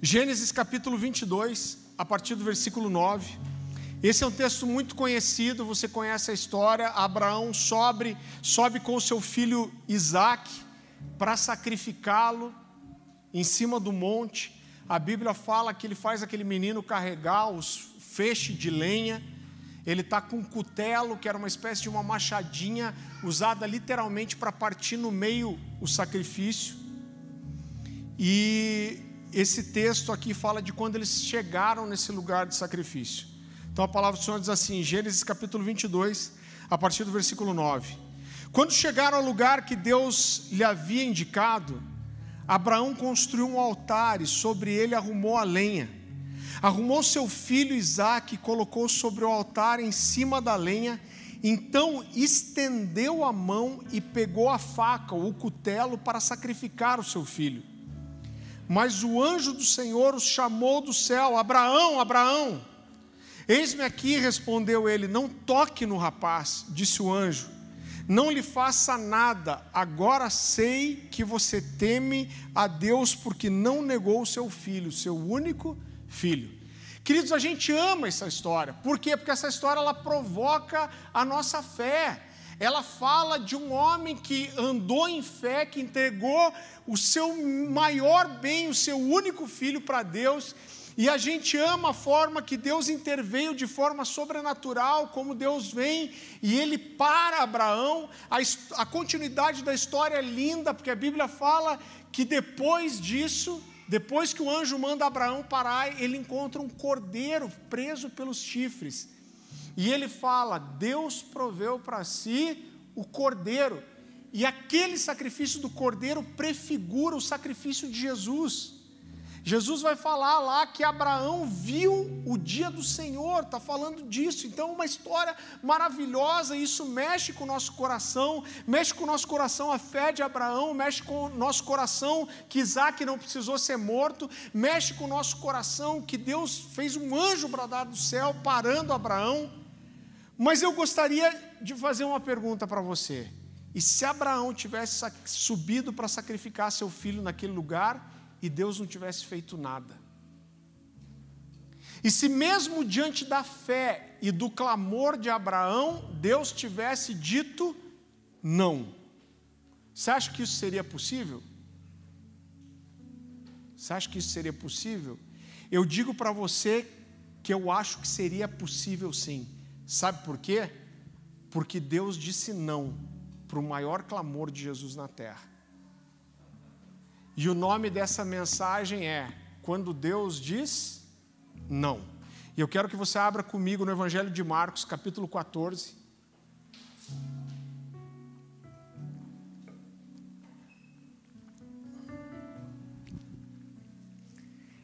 Gênesis capítulo 22, a partir do versículo 9. Esse é um texto muito conhecido, você conhece a história. Abraão sobe, sobe com seu filho Isaac para sacrificá-lo em cima do monte. A Bíblia fala que ele faz aquele menino carregar os feixes de lenha. Ele está com um cutelo, que era uma espécie de uma machadinha, usada literalmente para partir no meio o sacrifício. E esse texto aqui fala de quando eles chegaram nesse lugar de sacrifício. Então a palavra do Senhor diz assim, Gênesis capítulo 22, a partir do versículo 9: Quando chegaram ao lugar que Deus lhe havia indicado, Abraão construiu um altar e sobre ele arrumou a lenha. Arrumou seu filho Isaque e colocou sobre o altar em cima da lenha. Então estendeu a mão e pegou a faca ou o cutelo para sacrificar o seu filho. Mas o anjo do Senhor os chamou do céu: Abraão, Abraão. Eis-me aqui, respondeu ele: Não toque no rapaz, disse o anjo. Não lhe faça nada, agora sei que você teme a Deus porque não negou o seu filho, seu único filho. Queridos, a gente ama essa história. Por quê? Porque essa história ela provoca a nossa fé ela fala de um homem que andou em fé, que entregou o seu maior bem, o seu único filho para Deus. E a gente ama a forma que Deus interveio de forma sobrenatural, como Deus vem e ele para Abraão. A, a continuidade da história é linda, porque a Bíblia fala que depois disso, depois que o anjo manda Abraão parar, ele encontra um cordeiro preso pelos chifres. E ele fala: Deus proveu para si o cordeiro. E aquele sacrifício do cordeiro prefigura o sacrifício de Jesus. Jesus vai falar lá que Abraão viu o dia do Senhor, está falando disso. Então, uma história maravilhosa, isso mexe com o nosso coração, mexe com o nosso coração a fé de Abraão, mexe com o nosso coração que Isaac não precisou ser morto, mexe com o nosso coração que Deus fez um anjo bradar do céu parando Abraão. Mas eu gostaria de fazer uma pergunta para você. E se Abraão tivesse subido para sacrificar seu filho naquele lugar e Deus não tivesse feito nada? E se mesmo diante da fé e do clamor de Abraão, Deus tivesse dito não? Você acha que isso seria possível? Você acha que isso seria possível? Eu digo para você que eu acho que seria possível sim. Sabe por quê? Porque Deus disse não para o maior clamor de Jesus na terra. E o nome dessa mensagem é: Quando Deus diz não. E eu quero que você abra comigo no Evangelho de Marcos, capítulo 14.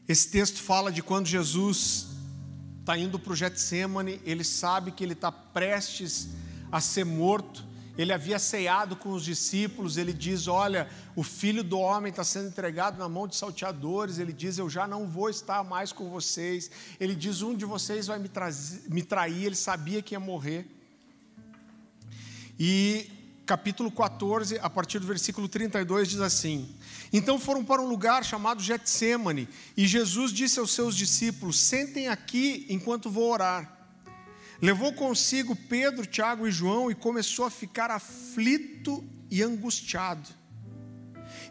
Esse texto fala de quando Jesus está indo para o Getsemane, ele sabe que ele está prestes a ser morto. Ele havia ceado com os discípulos, ele diz: Olha, o filho do homem está sendo entregado na mão de salteadores. Ele diz: Eu já não vou estar mais com vocês. Ele diz: Um de vocês vai me, me trair. Ele sabia que ia morrer. E capítulo 14, a partir do versículo 32, diz assim: Então foram para um lugar chamado Getsemane, e Jesus disse aos seus discípulos: Sentem aqui enquanto vou orar. Levou consigo Pedro, Tiago e João e começou a ficar aflito e angustiado.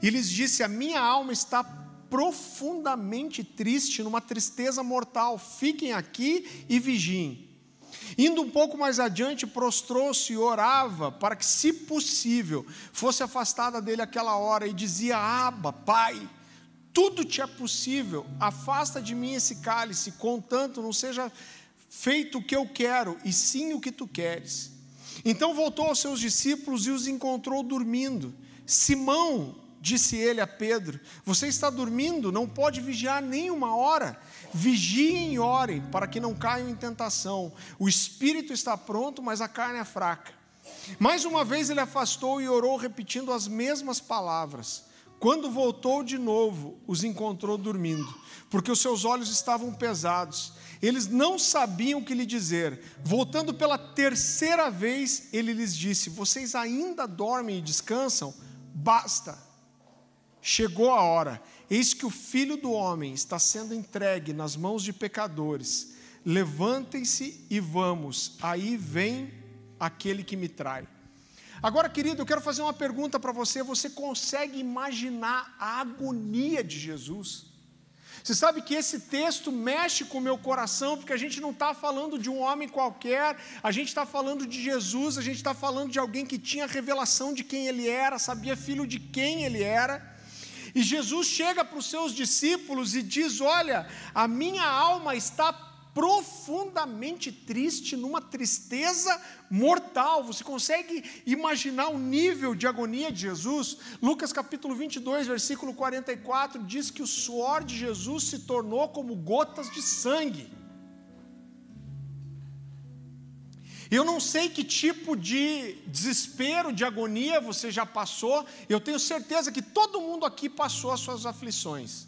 E lhes disse: A minha alma está profundamente triste, numa tristeza mortal. Fiquem aqui e vigiem. Indo um pouco mais adiante, prostrou-se e orava para que, se possível, fosse afastada dele aquela hora e dizia: Aba, Pai, tudo te é possível, afasta de mim esse cálice, contanto não seja feito o que eu quero, e sim o que tu queres. Então voltou aos seus discípulos e os encontrou dormindo. Simão, disse ele a Pedro: Você está dormindo? Não pode vigiar nem uma hora. Vigiem e orem para que não caiam em tentação. O espírito está pronto, mas a carne é fraca. Mais uma vez ele afastou e orou, repetindo as mesmas palavras. Quando voltou de novo, os encontrou dormindo, porque os seus olhos estavam pesados. Eles não sabiam o que lhe dizer. Voltando pela terceira vez, ele lhes disse: Vocês ainda dormem e descansam? Basta. Chegou a hora Eis que o filho do homem está sendo entregue nas mãos de pecadores. Levantem-se e vamos, aí vem aquele que me trai. Agora, querido, eu quero fazer uma pergunta para você. Você consegue imaginar a agonia de Jesus? Você sabe que esse texto mexe com o meu coração, porque a gente não está falando de um homem qualquer, a gente está falando de Jesus, a gente está falando de alguém que tinha revelação de quem ele era, sabia filho de quem ele era. E Jesus chega para os seus discípulos e diz: Olha, a minha alma está profundamente triste, numa tristeza mortal. Você consegue imaginar o nível de agonia de Jesus? Lucas capítulo 22, versículo 44 diz que o suor de Jesus se tornou como gotas de sangue. Eu não sei que tipo de desespero, de agonia você já passou, eu tenho certeza que todo mundo aqui passou as suas aflições.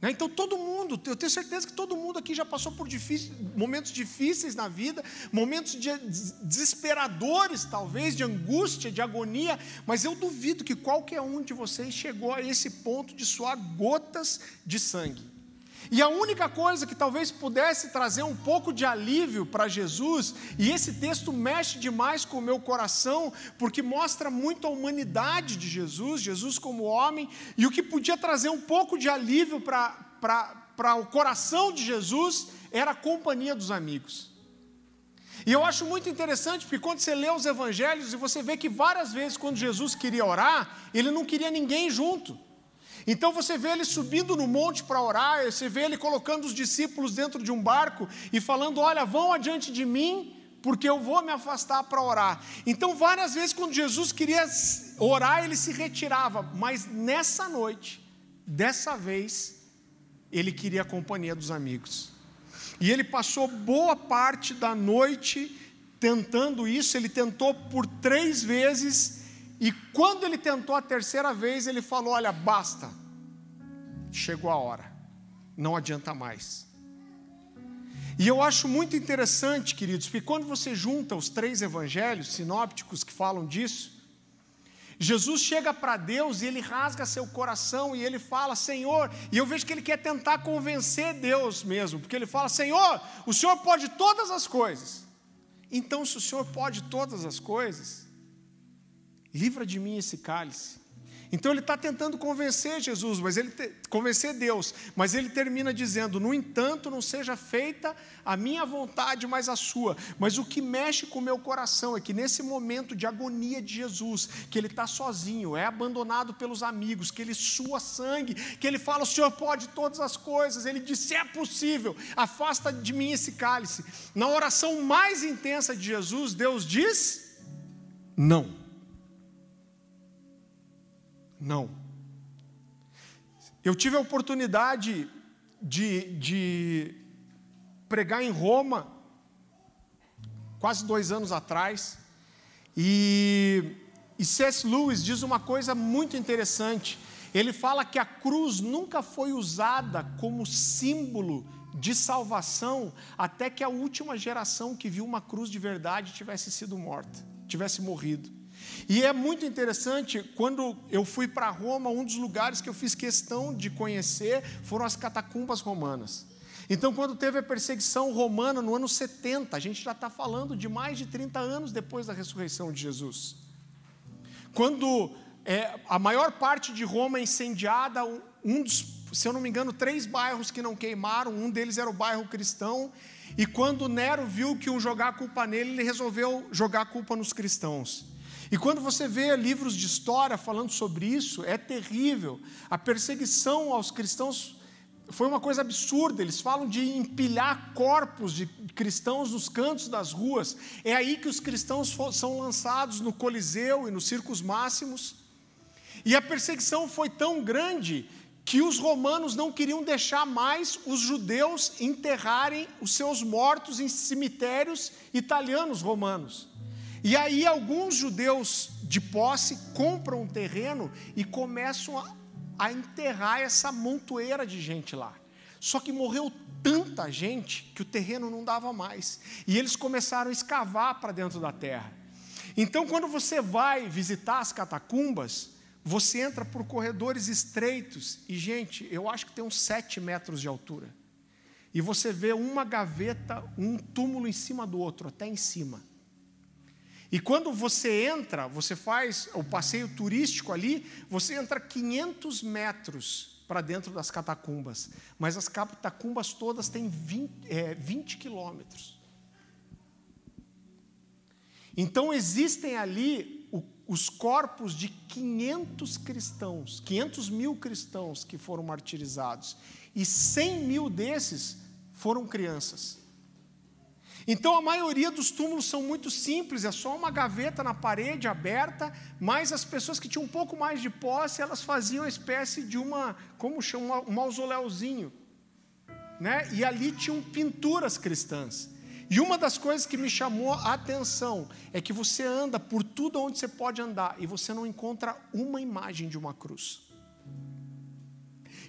Né? Então, todo mundo, eu tenho certeza que todo mundo aqui já passou por difícil, momentos difíceis na vida, momentos de, desesperadores, talvez, de angústia, de agonia, mas eu duvido que qualquer um de vocês chegou a esse ponto de suar gotas de sangue. E a única coisa que talvez pudesse trazer um pouco de alívio para Jesus, e esse texto mexe demais com o meu coração, porque mostra muito a humanidade de Jesus, Jesus como homem, e o que podia trazer um pouco de alívio para o coração de Jesus era a companhia dos amigos. E eu acho muito interessante, porque quando você lê os evangelhos e você vê que várias vezes, quando Jesus queria orar, ele não queria ninguém junto. Então você vê ele subindo no monte para orar, você vê ele colocando os discípulos dentro de um barco e falando: Olha, vão adiante de mim, porque eu vou me afastar para orar. Então, várias vezes, quando Jesus queria orar, ele se retirava, mas nessa noite, dessa vez, ele queria a companhia dos amigos. E ele passou boa parte da noite tentando isso, ele tentou por três vezes e quando ele tentou a terceira vez, ele falou: Olha, basta, chegou a hora, não adianta mais. E eu acho muito interessante, queridos, porque quando você junta os três evangelhos sinópticos que falam disso, Jesus chega para Deus e ele rasga seu coração e ele fala: Senhor, e eu vejo que ele quer tentar convencer Deus mesmo, porque ele fala: Senhor, o Senhor pode todas as coisas. Então, se o Senhor pode todas as coisas, livra de mim esse cálice. Então ele está tentando convencer Jesus, mas ele te, convencer Deus, mas ele termina dizendo: No entanto, não seja feita a minha vontade, mas a sua. Mas o que mexe com o meu coração é que nesse momento de agonia de Jesus, que ele está sozinho, é abandonado pelos amigos, que ele sua sangue, que ele fala: O Senhor pode todas as coisas. Ele disse: É possível, afasta de mim esse cálice. Na oração mais intensa de Jesus, Deus diz: Não. Não. Eu tive a oportunidade de, de pregar em Roma, quase dois anos atrás, e, e C.S. Lewis diz uma coisa muito interessante. Ele fala que a cruz nunca foi usada como símbolo de salvação até que a última geração que viu uma cruz de verdade tivesse sido morta, tivesse morrido. E é muito interessante, quando eu fui para Roma, um dos lugares que eu fiz questão de conhecer foram as catacumbas romanas. Então, quando teve a perseguição romana no ano 70, a gente já está falando de mais de 30 anos depois da ressurreição de Jesus. Quando é, a maior parte de Roma é incendiada, um dos, se eu não me engano, três bairros que não queimaram, um deles era o bairro cristão, e quando Nero viu que iam jogar a culpa nele, ele resolveu jogar a culpa nos cristãos. E quando você vê livros de história falando sobre isso, é terrível. A perseguição aos cristãos foi uma coisa absurda. Eles falam de empilhar corpos de cristãos nos cantos das ruas. É aí que os cristãos são lançados no Coliseu e nos circos máximos. E a perseguição foi tão grande que os romanos não queriam deixar mais os judeus enterrarem os seus mortos em cemitérios italianos romanos. E aí alguns judeus de posse compram um terreno e começam a, a enterrar essa montoeira de gente lá. Só que morreu tanta gente que o terreno não dava mais. E eles começaram a escavar para dentro da terra. Então, quando você vai visitar as catacumbas, Você entra por corredores estreitos e, gente, eu acho que tem uns sete metros de altura. E você vê uma gaveta, um túmulo em cima do outro, até em cima. E quando você entra, você faz o passeio turístico ali, você entra 500 metros para dentro das catacumbas. Mas as catacumbas todas têm 20, é, 20 quilômetros. Então existem ali o, os corpos de 500 cristãos, 500 mil cristãos que foram martirizados. E 100 mil desses foram crianças. Então a maioria dos túmulos são muito simples, é só uma gaveta na parede aberta, mas as pessoas que tinham um pouco mais de posse, elas faziam uma espécie de uma, como chama, um mausoléuzinho. Né? E ali tinham pinturas cristãs. E uma das coisas que me chamou a atenção é que você anda por tudo onde você pode andar e você não encontra uma imagem de uma cruz.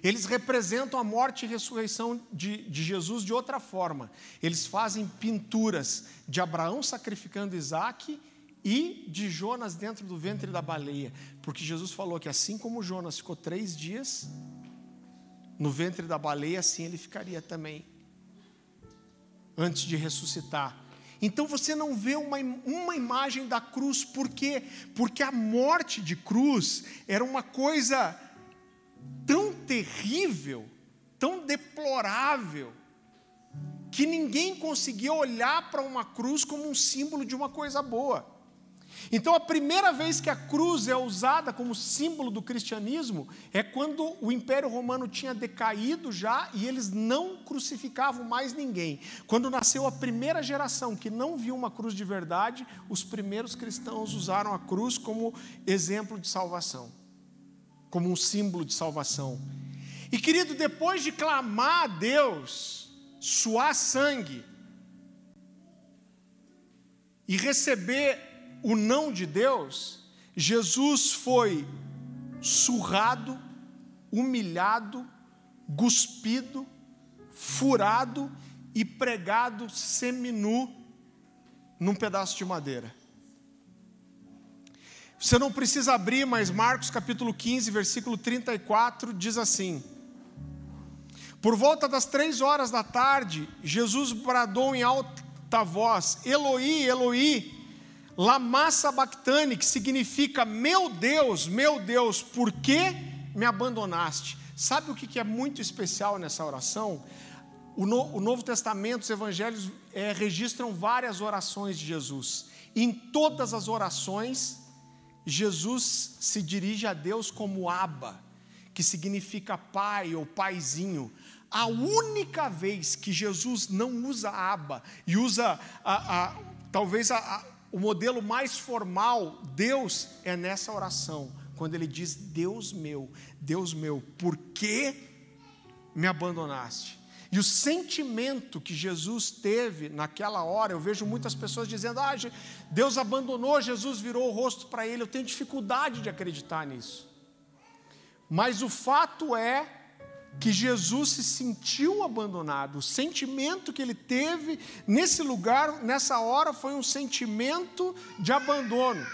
Eles representam a morte e ressurreição de, de, Jesus de outra forma. Eles fazem pinturas de Abraão sacrificando Isaac e de Jonas dentro do ventre da baleia. Porque Jesus falou que assim como Jonas ficou três dias no ventre da baleia, assim ele ficaria também, antes de ressuscitar. Então você não vê uma, uma imagem da cruz, por quê? Porque a morte de cruz era uma coisa tão terrível, tão deplorável, que ninguém conseguia olhar para uma cruz como um símbolo de uma coisa boa. Então, a primeira vez que a cruz é usada como símbolo do cristianismo é quando o Império Romano tinha decaído já e eles não crucificavam mais ninguém. Quando nasceu a primeira geração que não viu uma cruz de verdade, os primeiros cristãos usaram a cruz como exemplo de salvação como um símbolo de salvação. E querido, depois de clamar a Deus, suar sangue e receber o não de Deus, Jesus foi surrado, humilhado, cuspido, furado e pregado seminu num pedaço de madeira. Você não precisa abrir, mas Marcos capítulo 15, versículo 34 diz assim: Por volta das três horas da tarde, Jesus bradou em alta voz: Eloi, Eloi, lama sabachthani, que significa: Meu Deus, meu Deus, por que me abandonaste? Sabe o que é muito especial nessa oração? O, Novo Testamento, os Evangelhos é, registram várias orações de Jesus. Em todas as orações, Jesus se dirige a Deus como Abba, que significa pai ou paizinho. A única vez que Jesus não usa Abba e usa a, a, talvez a, o modelo mais formal, Deus, é nessa oração, quando ele diz: Deus meu, Deus meu, por que me abandonaste? E o sentimento que Jesus teve naquela hora, eu vejo muitas pessoas dizendo: ah, Deus abandonou, Jesus virou o rosto para ele. Eu tenho dificuldade de acreditar nisso. Mas o fato é que Jesus se sentiu abandonado. O sentimento que ele teve nesse lugar, nessa hora, foi um sentimento de abandono.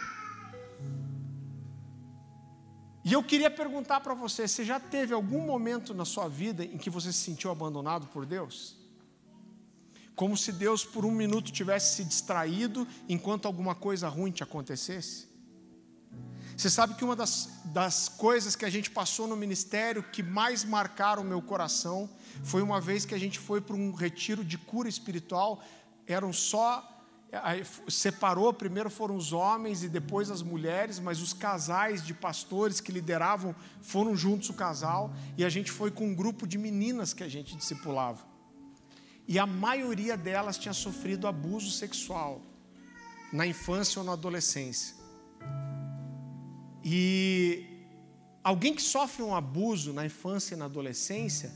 E eu queria perguntar para você: você já teve algum momento na sua vida em que você se sentiu abandonado por Deus? Como se Deus por um minuto tivesse se distraído enquanto alguma coisa ruim te acontecesse? Você sabe que uma das, das coisas que a gente passou no ministério que mais marcaram o meu coração foi uma vez que a gente foi para um retiro de cura espiritual, eram só separou, primeiro foram os homens e depois as mulheres, mas os casais de pastores que lideravam foram juntos o casal, e a gente foi com um grupo de meninas que a gente discipulava. E a maioria delas tinha sofrido abuso sexual na infância ou na adolescência. E alguém que sofre um abuso na infância e na adolescência,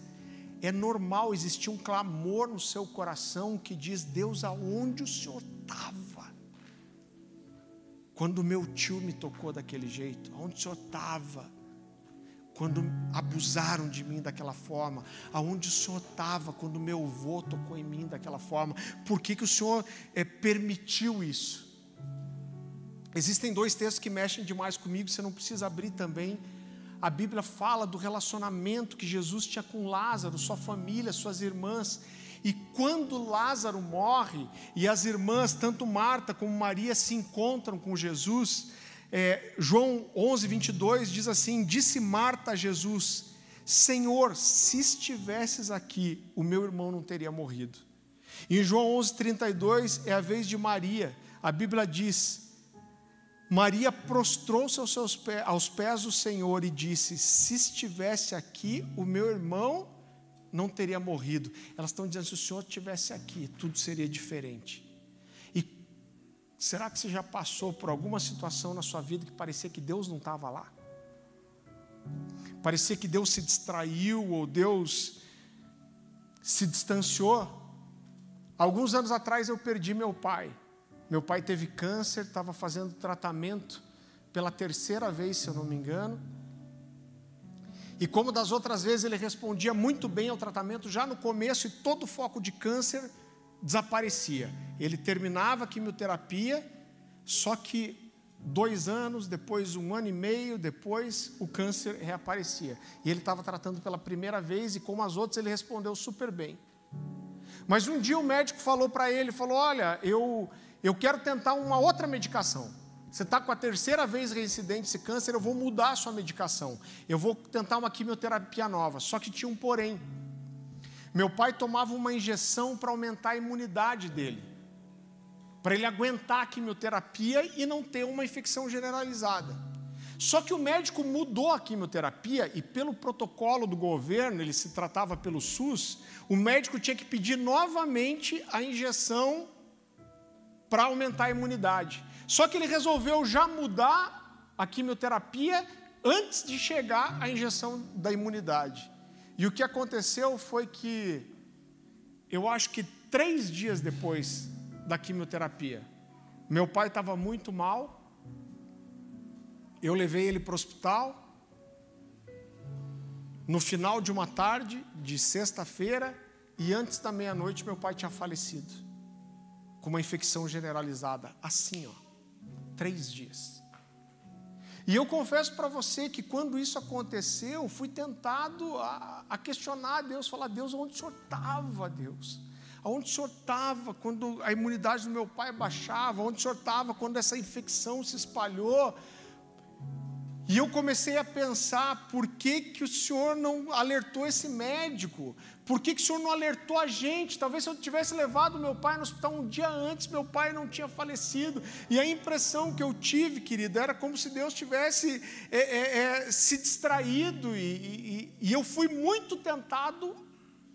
é normal existir um clamor no seu coração que diz: Deus, aonde o Senhor estava? Quando meu tio me tocou daquele jeito, aonde o Senhor estava? Quando abusaram de mim daquela forma, aonde o Senhor estava quando meu avô tocou em mim daquela forma? Por que, que o Senhor é, permitiu isso? Existem dois textos que mexem demais comigo, você não precisa abrir também. A Bíblia fala do relacionamento que Jesus tinha com Lázaro, sua família, suas irmãs. E quando Lázaro morre e as irmãs, tanto Marta como Maria, se encontram com Jesus, é, João 11, 22 diz assim: Disse Marta a Jesus: Senhor, se estivesses aqui, o meu irmão não teria morrido. Em João 11, 32 é a vez de Maria. A Bíblia diz: Maria prostrou-se aos, pés, aos pés do Senhor e disse: Se estivesse aqui, o meu irmão não teria morrido. Elas estão dizendo: se o Senhor estivesse aqui, tudo seria diferente. E será que você já passou por alguma situação na sua vida que parecia que Deus não estava lá? Parecia que Deus se distraiu ou Deus se distanciou? Alguns anos atrás eu perdi meu pai. Meu pai teve câncer, estava fazendo tratamento pela terceira vez, se eu não me engano. E como das outras vezes ele respondia muito bem ao tratamento já no começo e todo o foco de câncer desaparecia. Ele terminava a quimioterapia, só que dois anos, depois um ano e meio, depois o câncer reaparecia. E ele estava tratando pela primeira vez e como as outras ele respondeu super bem. Mas um dia o médico falou para ele, falou, olha, eu eu quero tentar uma outra medicação. Você está com a terceira vez reincidente esse câncer, eu vou mudar a sua medicação. Eu vou tentar uma quimioterapia nova. Só que tinha um porém. Meu pai tomava uma injeção para aumentar a imunidade dele, para ele aguentar a quimioterapia e não ter uma infecção generalizada. Só que o médico mudou a quimioterapia e, pelo protocolo do governo, ele se tratava pelo SUS, o médico tinha que pedir novamente a injeção para aumentar a imunidade. Só que ele resolveu já mudar a quimioterapia antes de chegar à injeção da imunidade. E o que aconteceu foi que, eu acho que três dias depois da quimioterapia, meu pai estava muito mal, eu levei ele para o hospital. No final de uma tarde, de sexta-feira, e antes da meia-noite, meu pai tinha falecido com uma infecção generalizada, assim, ó, três dias. E eu confesso para você que quando isso aconteceu, fui tentado a, a questionar a Deus, falar, Deus, onde o Senhor estava, Deus? Aonde o Senhor estava quando a imunidade do meu pai baixava? Onde o Senhor estava quando essa infecção se espalhou? E eu comecei a pensar, por que, que o Senhor não alertou esse médico? Por que, que o Senhor não alertou a gente? Talvez se eu tivesse levado meu pai no hospital um dia antes, meu pai não tinha falecido. E a impressão que eu tive, querido, era como se Deus tivesse é, é, é, se distraído. E, e, e eu fui muito tentado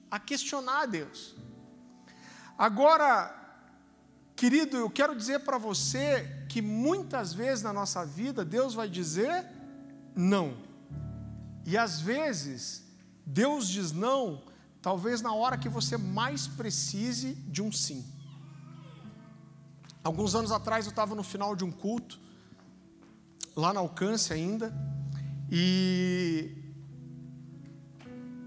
a questionar Deus. Agora, querido, eu quero dizer para você que muitas vezes na nossa vida Deus vai dizer não. E às vezes, Deus diz não, talvez na hora que você mais precise de um sim. Alguns anos atrás eu estava no final de um culto, lá na Alcance ainda, e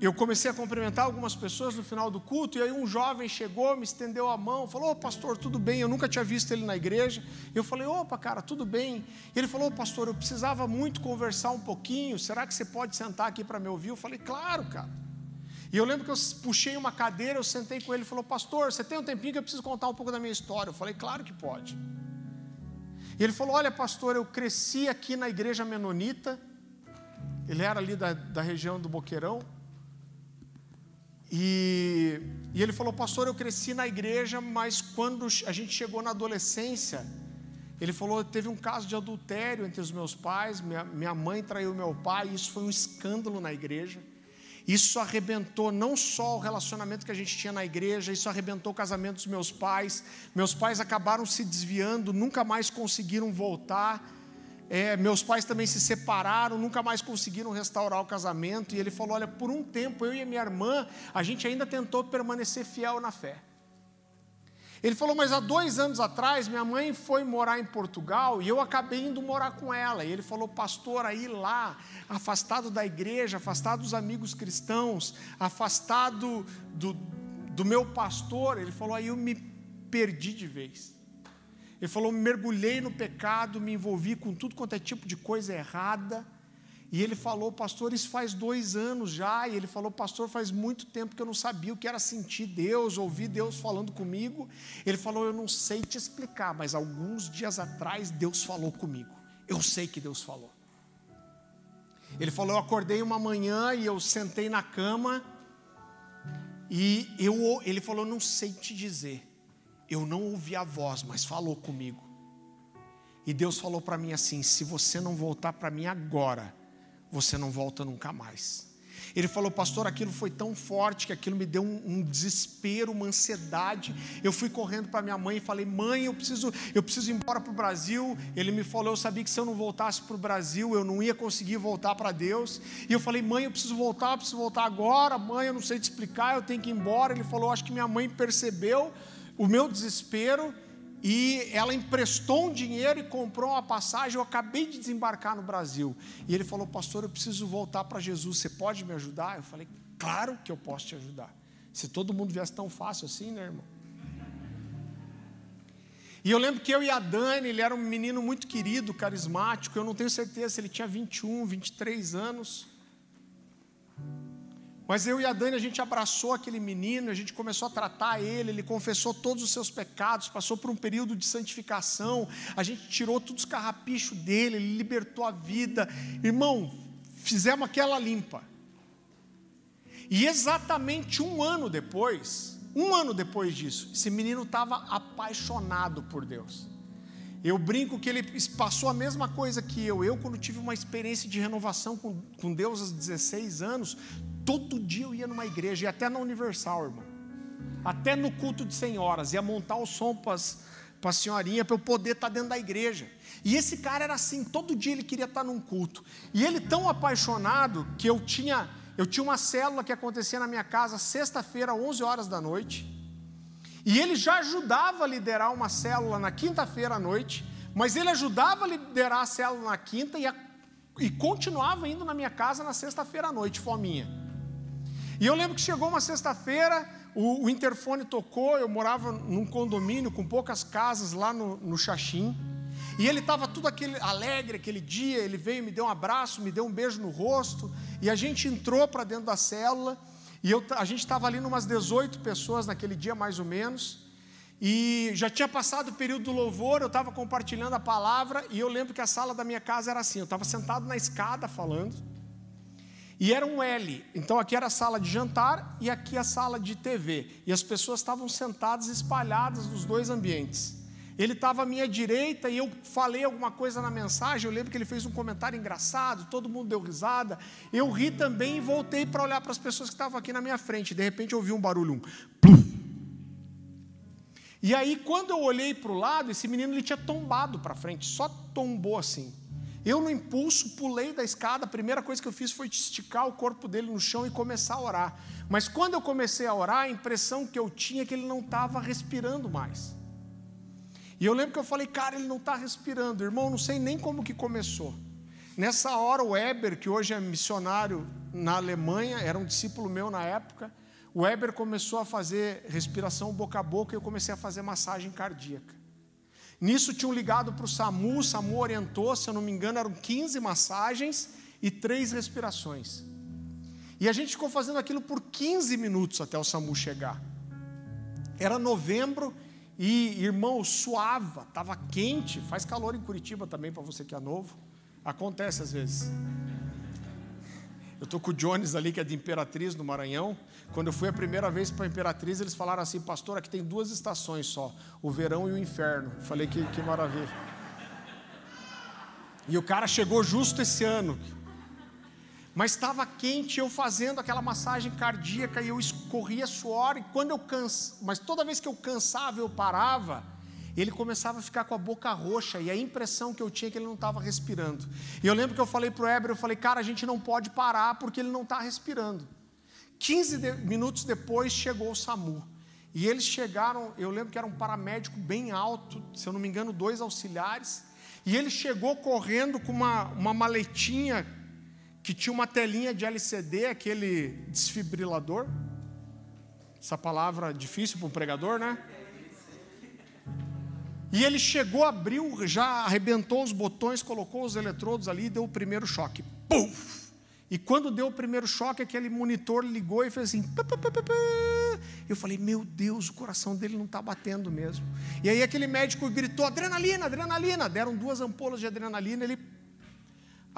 eu comecei a cumprimentar algumas pessoas no final do culto, e aí um jovem chegou, me estendeu a mão, falou: oh, pastor, tudo bem? Eu nunca tinha visto ele na igreja. Eu falei: opa, cara, tudo bem. Ele falou: oh, pastor, eu precisava muito conversar um pouquinho, será que você pode sentar aqui para me ouvir? Eu falei: claro, cara. E eu lembro que eu puxei uma cadeira, eu sentei com ele e falou: pastor, você tem um tempinho que eu preciso contar um pouco da minha história? Eu falei: claro que pode. E ele falou: olha, pastor, eu cresci aqui na igreja menonita, ele era ali da, da região do Boqueirão. E, e ele falou, pastor, eu cresci na igreja, mas quando a gente chegou na adolescência, ele falou, teve um caso de adultério entre os meus pais, minha, minha mãe traiu meu pai, isso foi um escândalo na igreja. Isso arrebentou não só o relacionamento que a gente tinha na igreja, isso arrebentou o casamento dos meus pais. Meus pais acabaram se desviando, nunca mais conseguiram voltar. É, meus pais também se separaram, nunca mais conseguiram restaurar o casamento. E ele falou: Olha, por um tempo, eu e minha irmã, a gente ainda tentou permanecer fiel na fé. Ele falou: Mas há dois anos atrás, minha mãe foi morar em Portugal e eu acabei indo morar com ela. E ele falou: Pastor, aí lá, afastado da igreja, afastado dos amigos cristãos, afastado do, do meu pastor, ele falou: Aí eu me perdi de vez. Ele falou: mergulhei no pecado, me envolvi com tudo quanto é tipo de coisa errada. E ele falou, pastor, isso faz dois anos já. E ele falou, pastor, faz muito tempo que eu não sabia o que era sentir Deus, ouvir Deus falando comigo. Ele falou, eu não sei te explicar, mas alguns dias atrás Deus falou comigo. Eu sei que Deus falou. Ele falou, eu acordei uma manhã e eu sentei na cama. E eu, ele falou, não sei te dizer. Eu não ouvi a voz, mas falou comigo. E Deus falou para mim assim: se você não voltar para mim agora, você não volta nunca mais. Ele falou, pastor, aquilo foi tão forte que aquilo me deu um, um desespero, uma ansiedade. Eu fui correndo para minha mãe e falei, mãe, eu preciso, eu preciso ir embora para o Brasil. Ele me falou, eu sabia que se eu não voltasse para o Brasil, eu não ia conseguir voltar para Deus. E eu falei, mãe, eu preciso voltar, eu preciso voltar agora. Mãe, eu não sei te explicar, eu tenho que ir embora. Ele falou, acho que minha mãe percebeu o meu desespero e ela emprestou um dinheiro e comprou uma passagem. Eu acabei de desembarcar no Brasil. E ele falou: Pastor, eu preciso voltar para Jesus. Você pode me ajudar? Eu falei: Claro que eu posso te ajudar. Se todo mundo viesse tão fácil assim, né, irmão? E eu lembro que eu e a Dani, ele era um menino muito querido, carismático. Eu não tenho certeza se ele tinha 21, 23 anos. Mas eu e a Dani, a gente abraçou aquele menino, a gente começou a tratar ele, ele confessou todos os seus pecados, passou por um período de santificação, a gente tirou todos os carrapichos dele, ele libertou a vida. Irmão, fizemos aquela limpa. E exatamente um ano depois, um ano depois disso, esse menino estava apaixonado por Deus. Eu brinco que ele passou a mesma coisa que eu. Eu, quando tive uma experiência de renovação com, com Deus aos 16 anos, Todo dia eu ia numa igreja, e até na Universal, irmão. Até no culto de senhoras, ia montar o som para a senhorinha, para eu poder estar tá dentro da igreja. E esse cara era assim, todo dia ele queria estar tá num culto. E ele tão apaixonado que eu tinha, eu tinha uma célula que acontecia na minha casa sexta-feira, 11 horas da noite. E ele já ajudava a liderar uma célula na quinta-feira à noite, mas ele ajudava a liderar a célula na quinta e, a, e continuava indo na minha casa na sexta-feira à noite, fominha. E eu lembro que chegou uma sexta-feira, o, o, interfone tocou, eu morava num condomínio com poucas casas lá no, no Xaxim. E ele estava tudo aquele alegre aquele dia, ele veio, me deu um abraço, me deu um beijo no rosto, e a gente entrou para dentro da célula, e eu, a gente estava ali umas 18 pessoas naquele dia mais ou menos, e já tinha passado o período do louvor, eu estava compartilhando a palavra, e eu lembro que a sala da minha casa era assim, eu estava sentado na escada falando, e era um L. Então aqui era a sala de jantar e aqui a sala de TV. E as pessoas estavam sentadas espalhadas nos dois ambientes. Ele estava à minha direita e eu falei alguma coisa na mensagem. Eu lembro que ele fez um comentário engraçado, todo mundo deu risada. Eu ri também e voltei para olhar para as pessoas que estavam aqui na minha frente. De repente eu ouvi um barulho, um. E aí, quando eu olhei para o lado, esse menino ele tinha tombado para frente, só tombou assim. Eu, no impulso, pulei da escada. A primeira coisa que eu fiz foi esticar o corpo dele no chão e começar a orar. Mas quando eu comecei a orar, a impressão que eu tinha é que ele não estava respirando mais. E eu lembro que eu falei, cara, ele não está respirando. Irmão, não sei nem como que começou. Nessa hora, o Weber, que hoje é missionário na Alemanha, era um discípulo meu na época, o Weber começou a fazer respiração boca a boca e eu comecei a fazer massagem cardíaca. Nisso tinham ligado para o SAMU, o SAMU orientou, se eu não me engano, eram 15 massagens e três respirações. E a gente ficou fazendo aquilo por 15 minutos até o SAMU chegar. Era novembro e, irmão, suava, estava quente, faz calor em Curitiba também, para você que é novo. Acontece às vezes. Eu estou com o Jones ali, que é de Imperatriz, no Maranhão. Quando eu fui a primeira vez para Imperatriz, eles falaram assim, pastor, aqui tem duas estações só, o verão e o inferno. Eu falei que, que maravilha. E o cara chegou justo esse ano. Mas estava quente, eu fazendo aquela massagem cardíaca e eu escorria suor. E quando eu canso, mas toda vez que eu cansava, eu parava ele começava a ficar com a boca roxa, e a impressão que eu tinha é que ele não estava respirando. E eu lembro que eu falei para o Heber, eu falei, cara, a gente não pode parar porque ele não está respirando. 15 de, minutos depois chegou o SAMU. E eles chegaram, eu lembro que era um paramédico bem alto, se eu não me engano, dois auxiliares. E ele chegou correndo com uma, uma maletinha que tinha uma telinha de LCD, aquele desfibrilador. Essa palavra difícil para um pregador, né? E ele chegou, abriu, já arrebentou os botões, colocou os eletrodos ali e deu o primeiro choque. Puf! E quando deu o primeiro choque, aquele monitor ligou e fez assim. Eu falei, meu Deus, o coração dele não está batendo mesmo. E aí aquele médico gritou: adrenalina, adrenalina. Deram duas ampolas de adrenalina, ele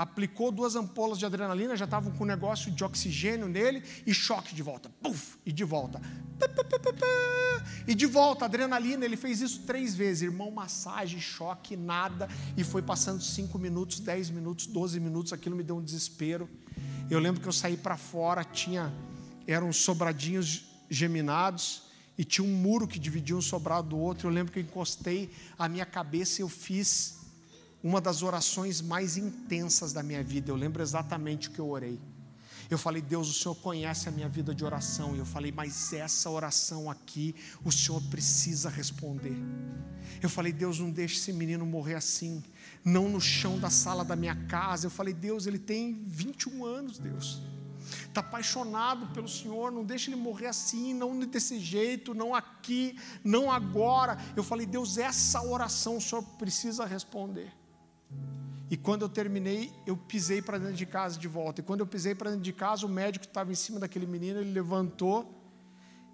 aplicou duas ampolas de adrenalina, já estavam com um negócio de oxigênio nele, e choque de volta, puf, e de volta, e de volta, adrenalina, ele fez isso três vezes, irmão, massagem, choque, nada, e foi passando cinco minutos, dez minutos, doze minutos, aquilo me deu um desespero, eu lembro que eu saí para fora, tinha, eram sobradinhos geminados, e tinha um muro que dividia um sobrado do outro, eu lembro que eu encostei a minha cabeça e eu fiz uma das orações mais intensas da minha vida. Eu lembro exatamente o que eu orei. Eu falei, Deus, o Senhor conhece a minha vida de oração. E eu falei, mas essa oração aqui, o Senhor precisa responder. Eu falei, Deus, não deixe esse menino morrer assim, não no chão da sala da minha casa. Eu falei, Deus, ele tem 21 anos, Deus. Está apaixonado pelo Senhor, não deixe ele morrer assim, não desse jeito, não aqui, não agora. Eu falei, Deus, essa oração o Senhor precisa responder. E quando eu terminei, eu pisei para dentro de casa de volta. E quando eu pisei para dentro de casa, o médico que estava em cima daquele menino, ele levantou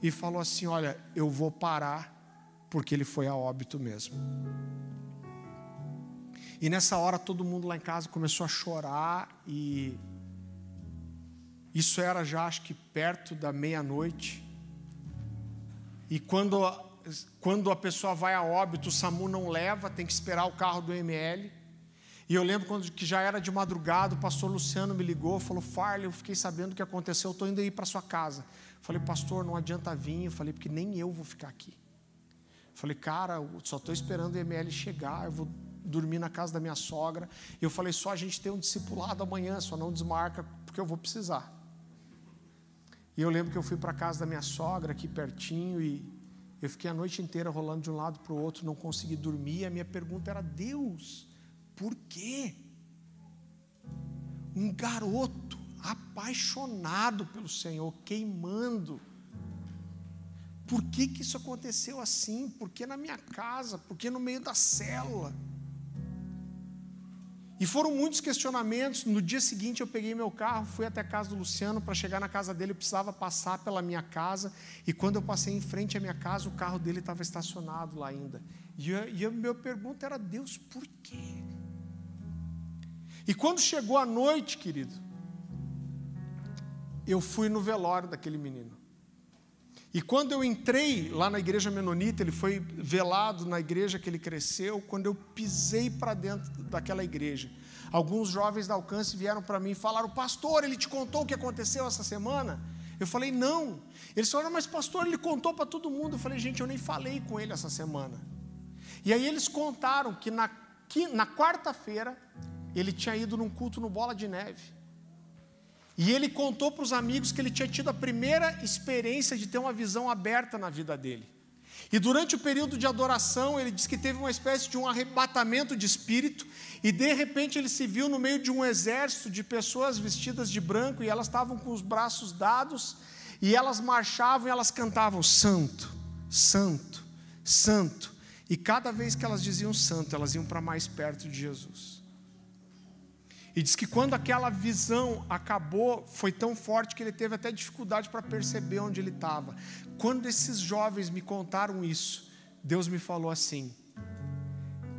e falou assim: Olha, eu vou parar, porque ele foi a óbito mesmo. E nessa hora todo mundo lá em casa começou a chorar e isso era já acho que perto da meia-noite. E quando, quando a pessoa vai a óbito, o SAMU não leva, tem que esperar o carro do ML. E eu lembro quando que já era de madrugada, o pastor Luciano me ligou, falou: Farley, eu fiquei sabendo o que aconteceu, eu estou indo aí para sua casa. Falei, pastor, não adianta vir. Eu falei, porque nem eu vou ficar aqui. Falei, cara, só estou esperando o ML chegar, eu vou dormir na casa da minha sogra. E eu falei, só a gente tem um discipulado amanhã, só não desmarca, porque eu vou precisar. E eu lembro que eu fui para a casa da minha sogra, aqui pertinho, e eu fiquei a noite inteira rolando de um lado para o outro, não consegui dormir. E a minha pergunta era: Deus, por quê? Um garoto apaixonado pelo Senhor, queimando. Por que, que isso aconteceu assim? Por que na minha casa? Por que no meio da célula? E foram muitos questionamentos. No dia seguinte, eu peguei meu carro, fui até a casa do Luciano. Para chegar na casa dele, eu precisava passar pela minha casa. E quando eu passei em frente à minha casa, o carro dele estava estacionado lá ainda. E, eu, e a minha pergunta era: Deus, por quê? E quando chegou a noite, querido, eu fui no velório daquele menino. E quando eu entrei lá na igreja menonita, ele foi velado na igreja que ele cresceu. Quando eu pisei para dentro daquela igreja, alguns jovens da alcance vieram para mim e falaram: Pastor, ele te contou o que aconteceu essa semana? Eu falei: Não. Eles falaram: Mas, pastor, ele contou para todo mundo. Eu falei: Gente, eu nem falei com ele essa semana. E aí eles contaram que na, na quarta-feira ele tinha ido num culto no Bola de Neve. E ele contou para os amigos que ele tinha tido a primeira experiência de ter uma visão aberta na vida dele. E durante o período de adoração, ele disse que teve uma espécie de um arrebatamento de espírito, e de repente ele se viu no meio de um exército de pessoas vestidas de branco, e elas estavam com os braços dados, e elas marchavam e elas cantavam: Santo, Santo, Santo. E cada vez que elas diziam santo, elas iam para mais perto de Jesus. E diz que quando aquela visão acabou, foi tão forte que ele teve até dificuldade para perceber onde ele estava. Quando esses jovens me contaram isso, Deus me falou assim: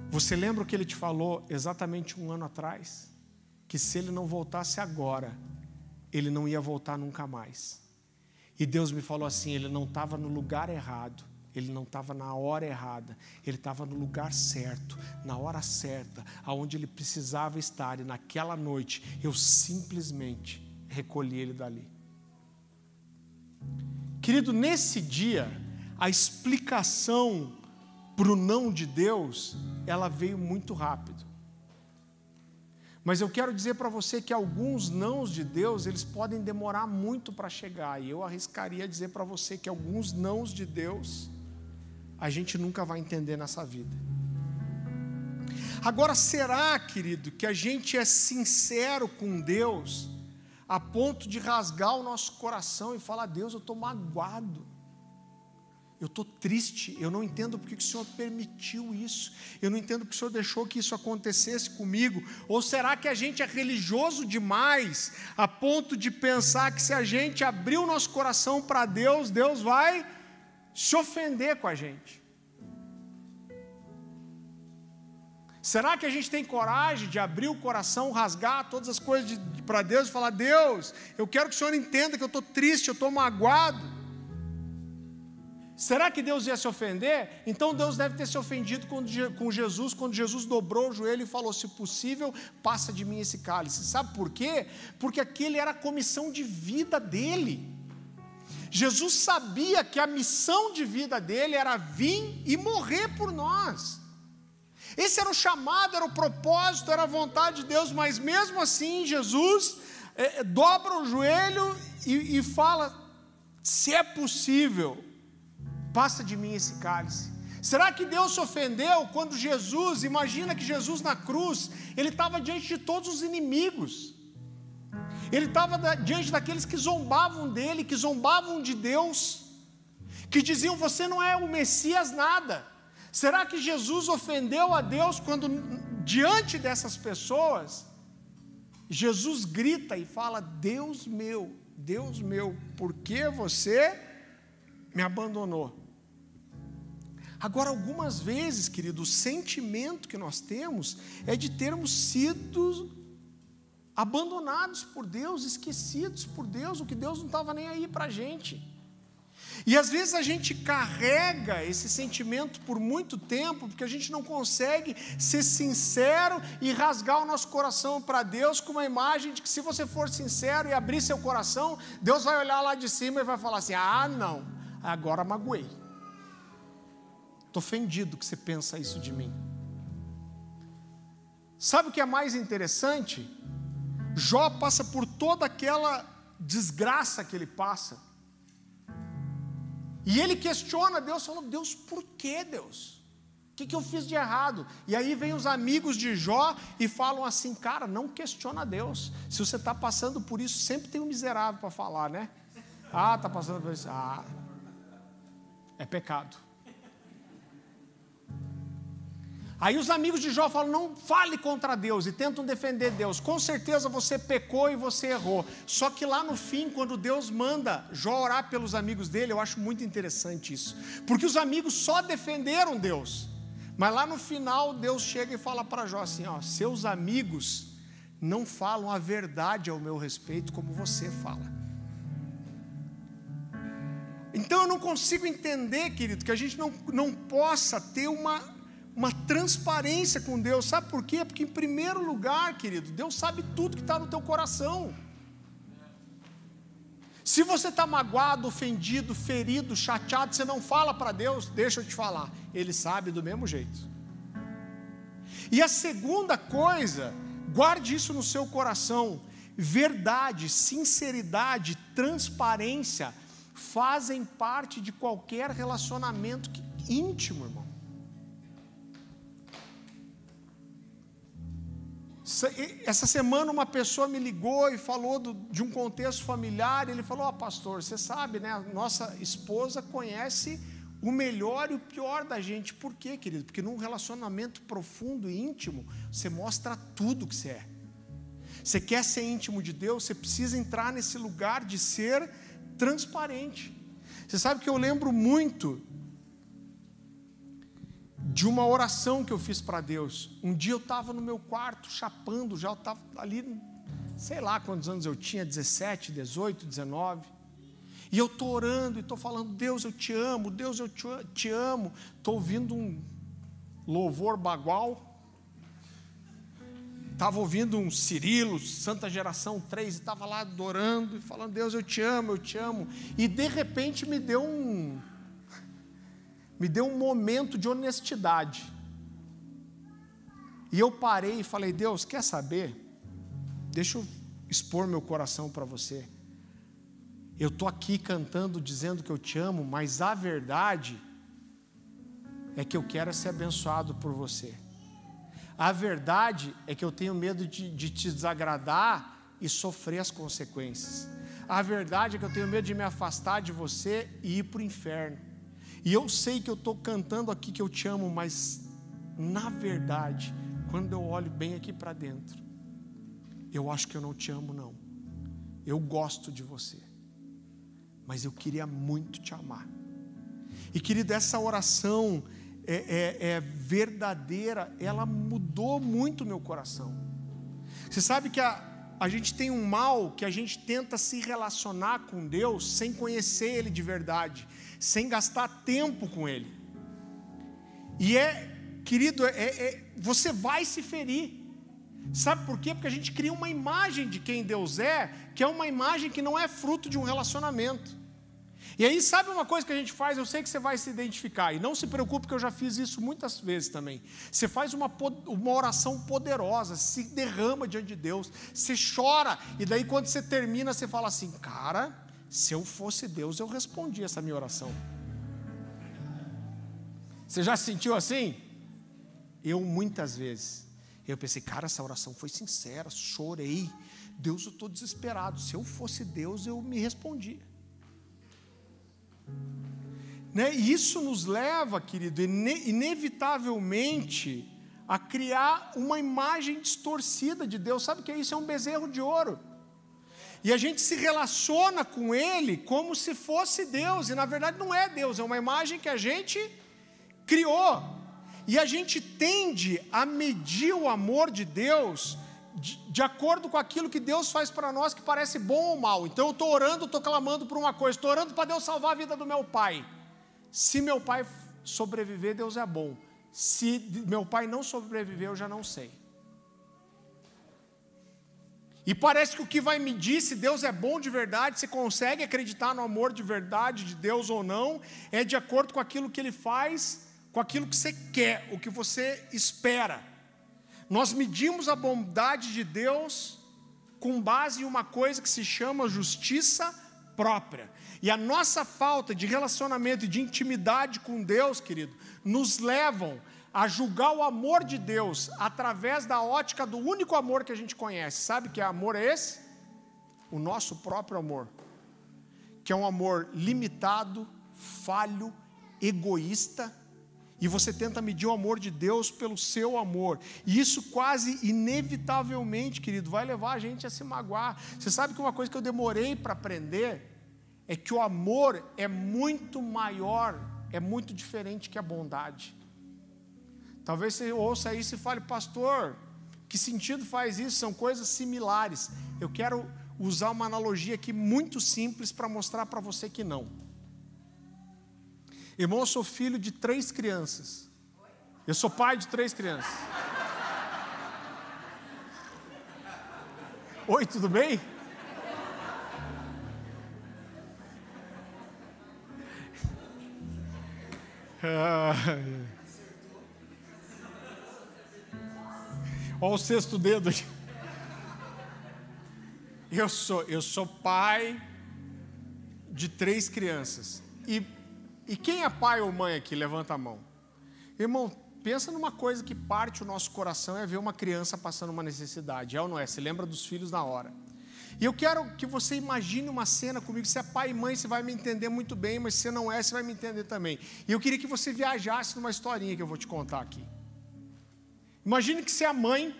Você lembra o que ele te falou exatamente um ano atrás? Que se ele não voltasse agora, ele não ia voltar nunca mais. E Deus me falou assim: Ele não estava no lugar errado ele não estava na hora errada, ele estava no lugar certo, na hora certa, aonde ele precisava estar, e naquela noite eu simplesmente recolhi ele dali. Querido, nesse dia, a explicação para o não de Deus, ela veio muito rápido. Mas eu quero dizer para você que alguns nãos de Deus, eles podem demorar muito para chegar. E eu arriscaria dizer para você que alguns nãos de Deus, a gente nunca vai entender nessa vida. Agora, será, querido, que a gente é sincero com Deus a ponto de rasgar o nosso coração e falar: Deus, eu estou magoado. eu estou triste, eu não entendo porque que o Senhor permitiu isso, eu não entendo porque o Senhor deixou que isso acontecesse comigo. Ou será que a gente é religioso demais, a ponto de pensar que se a gente abrir o nosso coração para Deus, Deus vai se ofender com a gente? Será que a gente tem coragem de abrir o coração, rasgar todas as coisas para Deus e falar: Deus, eu quero que o Senhor entenda que eu estou triste, eu estou magoado? Será que Deus ia se ofender? Então Deus deve ter se ofendido com Jesus quando Jesus dobrou o joelho e falou: Se possível, passa de mim esse cálice. Sabe por quê? Porque aquele era a comissão de vida dele. Jesus sabia que a missão de vida dele era vir e morrer por nós. Esse era o chamado, era o propósito, era a vontade de Deus, mas mesmo assim, Jesus é, dobra o joelho e, e fala: se é possível, passa de mim esse cálice. Será que Deus se ofendeu quando Jesus, imagina que Jesus na cruz, ele estava diante de todos os inimigos, ele estava diante daqueles que zombavam dele, que zombavam de Deus, que diziam: Você não é o Messias nada. Será que Jesus ofendeu a Deus quando, diante dessas pessoas, Jesus grita e fala: Deus meu, Deus meu, por que você me abandonou? Agora, algumas vezes, querido, o sentimento que nós temos é de termos sido abandonados por Deus, esquecidos por Deus, o que Deus não estava nem aí para a gente. E às vezes a gente carrega esse sentimento por muito tempo, porque a gente não consegue ser sincero e rasgar o nosso coração para Deus com uma imagem de que se você for sincero e abrir seu coração, Deus vai olhar lá de cima e vai falar assim: ah, não, agora magoei. Estou ofendido que você pensa isso de mim. Sabe o que é mais interessante? Jó passa por toda aquela desgraça que ele passa. E ele questiona Deus, falando: Deus, por que Deus? O que, que eu fiz de errado? E aí vem os amigos de Jó e falam assim: Cara, não questiona Deus. Se você está passando por isso, sempre tem um miserável para falar, né? Ah, está passando por isso. Ah, é pecado. Aí os amigos de Jó falam: não fale contra Deus e tentam defender Deus. Com certeza você pecou e você errou. Só que lá no fim, quando Deus manda Jó orar pelos amigos dele, eu acho muito interessante isso. Porque os amigos só defenderam Deus. Mas lá no final, Deus chega e fala para Jó assim: ó, seus amigos não falam a verdade ao meu respeito como você fala. Então eu não consigo entender, querido, que a gente não, não possa ter uma uma transparência com Deus. Sabe por quê? Porque, em primeiro lugar, querido, Deus sabe tudo que está no teu coração. Se você está magoado, ofendido, ferido, chateado, você não fala para Deus, deixa eu te falar, Ele sabe do mesmo jeito. E a segunda coisa, guarde isso no seu coração: verdade, sinceridade, transparência fazem parte de qualquer relacionamento íntimo, irmão. Essa semana uma pessoa me ligou e falou do, de um contexto familiar. Ele falou: oh, pastor, você sabe, né? Nossa esposa conhece o melhor e o pior da gente. Por quê, querido? Porque num relacionamento profundo e íntimo, você mostra tudo que você é. Você quer ser íntimo de Deus, você precisa entrar nesse lugar de ser transparente. Você sabe que eu lembro muito de uma oração que eu fiz para Deus. Um dia eu estava no meu quarto, chapando, já estava ali, sei lá quantos anos eu tinha, 17, 18, 19. E eu estou orando e estou falando, Deus, eu te amo, Deus, eu te amo. Estou ouvindo um louvor bagual. Estava ouvindo um Cirilo, Santa Geração 3, e estava lá adorando e falando, Deus, eu te amo, eu te amo. E de repente me deu um, me deu um momento de honestidade. E eu parei e falei: Deus, quer saber? Deixa eu expor meu coração para você. Eu estou aqui cantando, dizendo que eu te amo, mas a verdade é que eu quero ser abençoado por você. A verdade é que eu tenho medo de, de te desagradar e sofrer as consequências. A verdade é que eu tenho medo de me afastar de você e ir para o inferno. E eu sei que eu estou cantando aqui que eu te amo, mas na verdade, quando eu olho bem aqui para dentro, eu acho que eu não te amo, não. Eu gosto de você, mas eu queria muito te amar. E querido, essa oração é, é, é verdadeira, ela mudou muito meu coração. Você sabe que a, a gente tem um mal que a gente tenta se relacionar com Deus sem conhecer Ele de verdade, sem gastar tempo com Ele. E é, querido, é, é, você vai se ferir. Sabe por quê? Porque a gente cria uma imagem de quem Deus é, que é uma imagem que não é fruto de um relacionamento. E aí, sabe uma coisa que a gente faz? Eu sei que você vai se identificar, e não se preocupe, que eu já fiz isso muitas vezes também. Você faz uma, uma oração poderosa, se derrama diante de Deus, você chora, e daí quando você termina, você fala assim: Cara, se eu fosse Deus, eu respondia essa minha oração. Você já se sentiu assim? Eu muitas vezes. Eu pensei, cara, essa oração foi sincera, chorei. Deus, eu estou desesperado. Se eu fosse Deus, eu me respondia. Né? E isso nos leva, querido, inevitavelmente a criar uma imagem distorcida de Deus. Sabe o que é isso? É um bezerro de ouro. E a gente se relaciona com ele como se fosse Deus, e na verdade não é Deus, é uma imagem que a gente criou. E a gente tende a medir o amor de Deus de, de acordo com aquilo que Deus faz para nós que parece bom ou mal. Então eu estou orando, estou clamando por uma coisa, estou orando para Deus salvar a vida do meu pai. Se meu pai sobreviver, Deus é bom. Se meu pai não sobreviver, eu já não sei. E parece que o que vai medir se Deus é bom de verdade, se consegue acreditar no amor de verdade de Deus ou não, é de acordo com aquilo que Ele faz, com aquilo que você quer, o que você espera. Nós medimos a bondade de Deus com base em uma coisa que se chama justiça própria. E a nossa falta de relacionamento e de intimidade com Deus, querido, nos levam a julgar o amor de Deus através da ótica do único amor que a gente conhece. Sabe que amor é esse? O nosso próprio amor. Que é um amor limitado, falho, egoísta e você tenta medir o amor de Deus pelo seu amor. E isso quase inevitavelmente, querido, vai levar a gente a se magoar. Você sabe que uma coisa que eu demorei para aprender é que o amor é muito maior, é muito diferente que a bondade. Talvez você ouça isso e fale, pastor, que sentido faz isso? São coisas similares. Eu quero usar uma analogia aqui muito simples para mostrar para você que não. Irmão, eu sou filho de três crianças. Eu sou pai de três crianças. Oi, tudo bem? Olha o sexto dedo. Eu sou, eu sou pai de três crianças. E e quem é pai ou mãe aqui? Levanta a mão. Irmão, pensa numa coisa que parte o nosso coração é ver uma criança passando uma necessidade. É ou não é? Se lembra dos filhos na hora. E eu quero que você imagine uma cena comigo. Se é pai e mãe, você vai me entender muito bem, mas se não é, você vai me entender também. E eu queria que você viajasse numa historinha que eu vou te contar aqui. Imagine que você é a mãe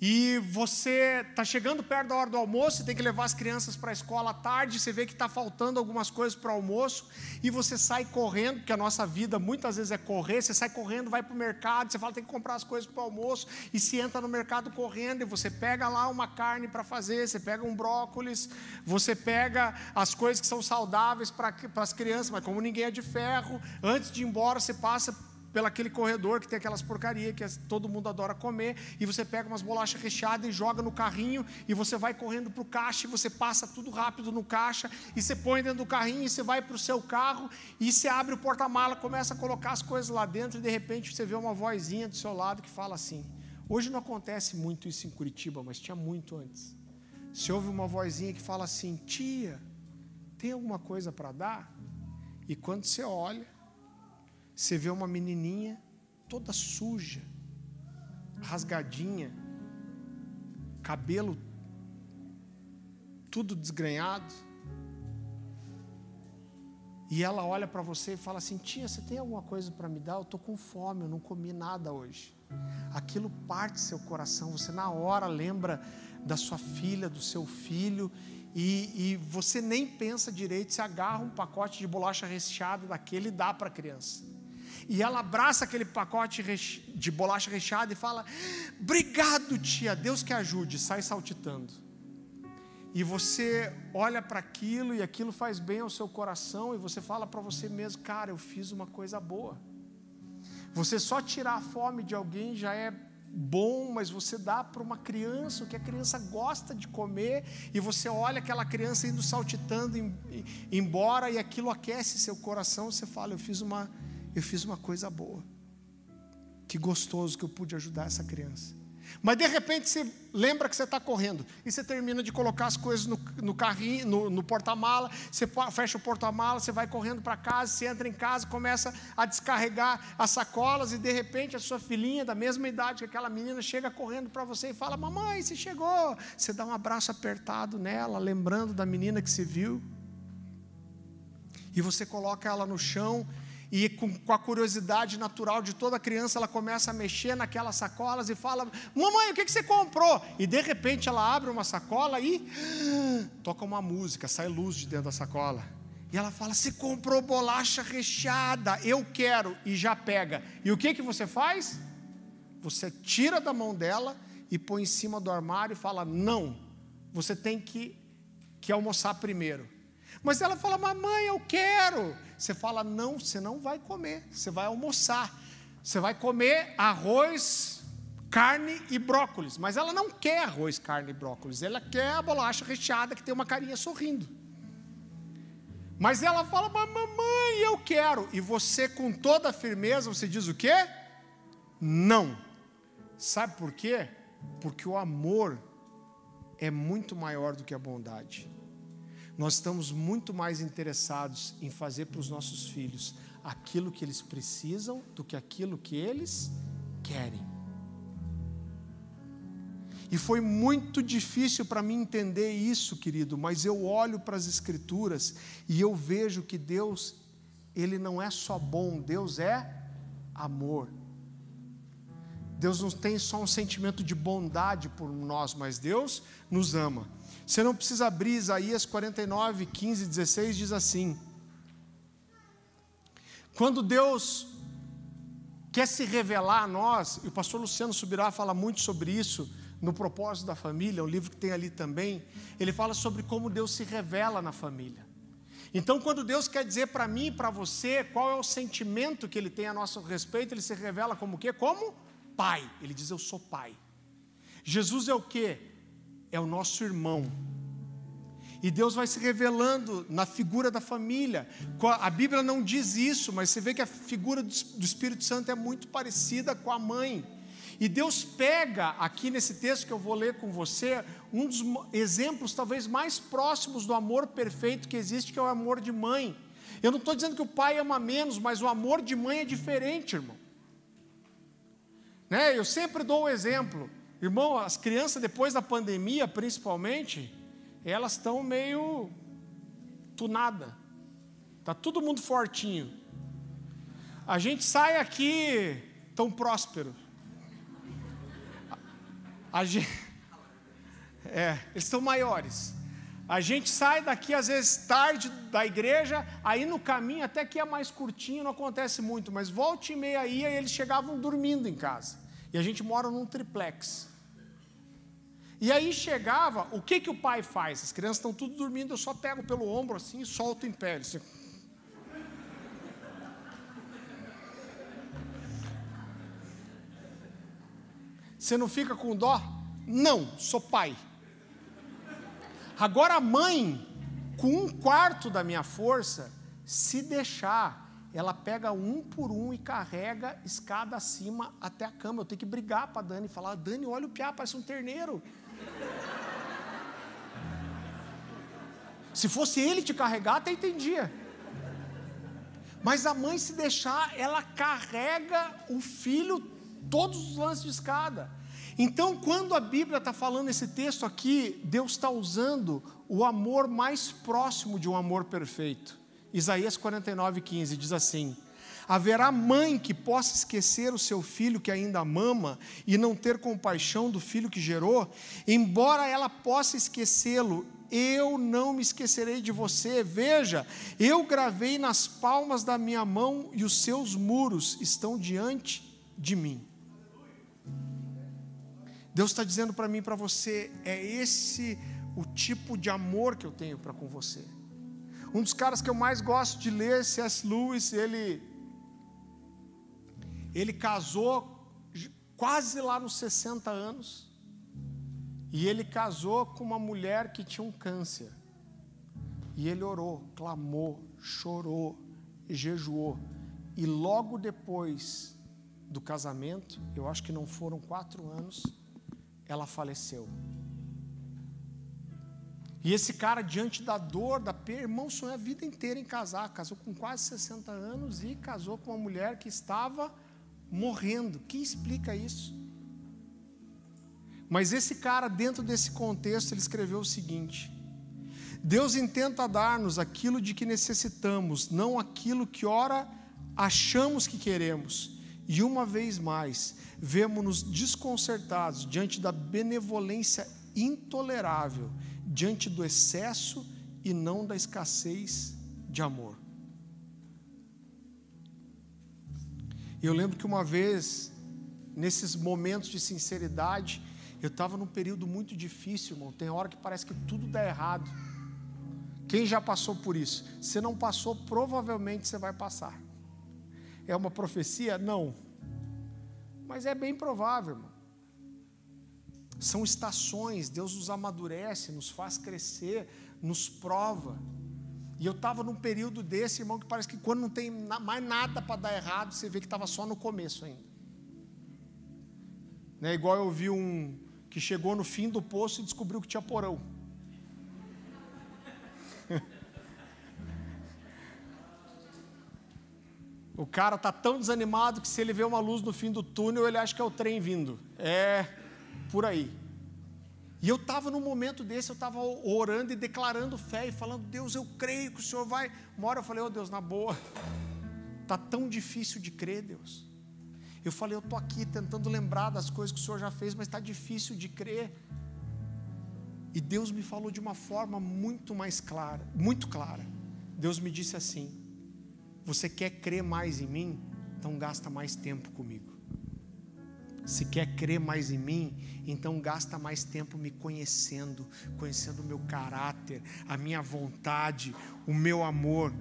e você está chegando perto da hora do almoço, tem que levar as crianças para a escola à tarde, você vê que está faltando algumas coisas para o almoço, e você sai correndo, porque a nossa vida muitas vezes é correr, você sai correndo, vai para o mercado, você fala tem que comprar as coisas para o almoço, e se entra no mercado correndo, e você pega lá uma carne para fazer, você pega um brócolis, você pega as coisas que são saudáveis para as crianças, mas como ninguém é de ferro, antes de ir embora, você passa pelo aquele corredor que tem aquelas porcarias que todo mundo adora comer, e você pega umas bolachas recheadas e joga no carrinho, e você vai correndo para o caixa, e você passa tudo rápido no caixa, e você põe dentro do carrinho, e você vai para o seu carro, e você abre o porta-mala, começa a colocar as coisas lá dentro, e de repente você vê uma vozinha do seu lado que fala assim. Hoje não acontece muito isso em Curitiba, mas tinha muito antes. Você ouve uma vozinha que fala assim: Tia, tem alguma coisa para dar? E quando você olha, você vê uma menininha toda suja, rasgadinha, cabelo tudo desgrenhado. e ela olha para você e fala assim: Tia, você tem alguma coisa para me dar? Eu estou com fome, eu não comi nada hoje. Aquilo parte seu coração, você na hora lembra da sua filha, do seu filho, e, e você nem pensa direito, se agarra um pacote de bolacha recheada daquele e dá para a criança. E ela abraça aquele pacote de bolacha recheada e fala: Obrigado, tia, Deus que ajude, sai saltitando e você olha para aquilo e aquilo faz bem ao seu coração e você fala para você mesmo, cara, eu fiz uma coisa boa. Você só tirar a fome de alguém já é bom, mas você dá para uma criança o que a criança gosta de comer e você olha aquela criança indo saltitando embora e aquilo aquece seu coração, você fala, eu fiz uma eu fiz uma coisa boa. Que gostoso que eu pude ajudar essa criança. Mas de repente você lembra que você está correndo e você termina de colocar as coisas no, no carrinho, no, no porta-mala, você fecha o porta-mala, você vai correndo para casa, você entra em casa, começa a descarregar as sacolas e de repente a sua filhinha da mesma idade que aquela menina chega correndo para você e fala: "Mamãe, você chegou". Você dá um abraço apertado nela, lembrando da menina que se viu. E você coloca ela no chão e com, com, a curiosidade natural de toda criança, ela começa a mexer naquelas sacolas e fala: Mamãe, o que, que você comprou? E de repente ela abre uma sacola e toca uma música, sai luz de dentro da sacola. E ela fala: Você comprou bolacha recheada, eu quero, e já pega. E o que, que você faz? Você tira da mão dela e põe em cima do armário e fala: Não, você tem que, que almoçar primeiro. Mas ela fala: Mamãe, eu quero. Você fala: Não, você não vai comer, você vai almoçar. Você vai comer arroz, carne e brócolis. Mas ela não quer arroz, carne e brócolis. Ela quer a bolacha recheada que tem uma carinha sorrindo. Mas ela fala: Mamãe, eu quero. E você, com toda firmeza, você diz o quê? Não. Sabe por quê? Porque o amor é muito maior do que a bondade nós estamos muito mais interessados em fazer para os nossos filhos aquilo que eles precisam do que aquilo que eles querem. E foi muito difícil para mim entender isso, querido, mas eu olho para as Escrituras e eu vejo que Deus, Ele não é só bom, Deus é amor. Deus não tem só um sentimento de bondade por nós, mas Deus nos ama. Você não precisa abrir Isaías 49, 15 e 16, diz assim: Quando Deus quer se revelar a nós, e o pastor Luciano Subirá fala muito sobre isso no Propósito da Família, um livro que tem ali também, ele fala sobre como Deus se revela na família. Então, quando Deus quer dizer para mim e para você qual é o sentimento que Ele tem a nosso respeito, Ele se revela como o quê? Como Pai. Ele diz: Eu sou Pai. Jesus é o quê? é o nosso irmão. E Deus vai se revelando na figura da família. A Bíblia não diz isso, mas você vê que a figura do Espírito Santo é muito parecida com a mãe. E Deus pega aqui nesse texto que eu vou ler com você, um dos exemplos talvez mais próximos do amor perfeito que existe, que é o amor de mãe. Eu não estou dizendo que o pai ama menos, mas o amor de mãe é diferente, irmão. Né? Eu sempre dou o exemplo. Irmão, as crianças depois da pandemia, principalmente, elas estão meio tunada. Tá todo mundo fortinho. A gente sai aqui tão próspero. A gente, é, eles estão maiores. A gente sai daqui às vezes tarde da igreja, aí no caminho até que é mais curtinho, não acontece muito, mas volta e meia ia e eles chegavam dormindo em casa. E a gente mora num triplex. E aí chegava, o que, que o pai faz? As crianças estão tudo dormindo, eu só pego pelo ombro assim e solto em pé. Assim. Você não fica com dó? Não, sou pai. Agora a mãe, com um quarto da minha força, se deixar, ela pega um por um e carrega escada acima até a cama. Eu tenho que brigar para Dani e falar: Dani, olha o piá, parece um terneiro. Se fosse ele te carregar, até entendia. Mas a mãe, se deixar, ela carrega o filho todos os lances de escada. Então, quando a Bíblia está falando esse texto aqui, Deus está usando o amor mais próximo de um amor perfeito, Isaías 49, 15 diz assim: Haverá mãe que possa esquecer o seu filho que ainda mama e não ter compaixão do filho que gerou? Embora ela possa esquecê-lo, eu não me esquecerei de você. Veja, eu gravei nas palmas da minha mão e os seus muros estão diante de mim. Deus está dizendo para mim e para você: é esse o tipo de amor que eu tenho para com você. Um dos caras que eu mais gosto de ler, C.S. Lewis, ele ele casou quase lá nos 60 anos. E ele casou com uma mulher que tinha um câncer. E ele orou, clamou, chorou, jejuou. E logo depois do casamento, eu acho que não foram quatro anos, ela faleceu. E esse cara, diante da dor, da perda, irmão, sonhou a vida inteira em casar. Casou com quase 60 anos e casou com uma mulher que estava morrendo. Quem explica isso? Mas esse cara, dentro desse contexto, ele escreveu o seguinte: Deus intenta dar-nos aquilo de que necessitamos, não aquilo que ora achamos que queremos. E uma vez mais, vemos-nos desconcertados diante da benevolência intolerável, diante do excesso e não da escassez de amor. Eu lembro que uma vez, nesses momentos de sinceridade, eu estava num período muito difícil, irmão. Tem hora que parece que tudo dá errado. Quem já passou por isso? Se não passou, provavelmente você vai passar. É uma profecia? Não. Mas é bem provável, irmão. São estações, Deus nos amadurece, nos faz crescer, nos prova. E eu estava num período desse, irmão, que parece que quando não tem mais nada para dar errado, você vê que estava só no começo ainda. Né, igual eu vi um que chegou no fim do poço e descobriu que tinha porão. o cara tá tão desanimado que se ele vê uma luz no fim do túnel, ele acha que é o trem vindo. É por aí. E eu estava num momento desse, eu estava orando e declarando fé e falando, Deus, eu creio que o Senhor vai. Uma hora eu falei, oh Deus, na boa, está tão difícil de crer, Deus. Eu falei, eu estou aqui tentando lembrar das coisas que o Senhor já fez, mas está difícil de crer. E Deus me falou de uma forma muito mais clara, muito clara. Deus me disse assim: Você quer crer mais em mim? Então gasta mais tempo comigo. Se quer crer mais em mim, então gasta mais tempo me conhecendo, conhecendo o meu caráter, a minha vontade, o meu amor.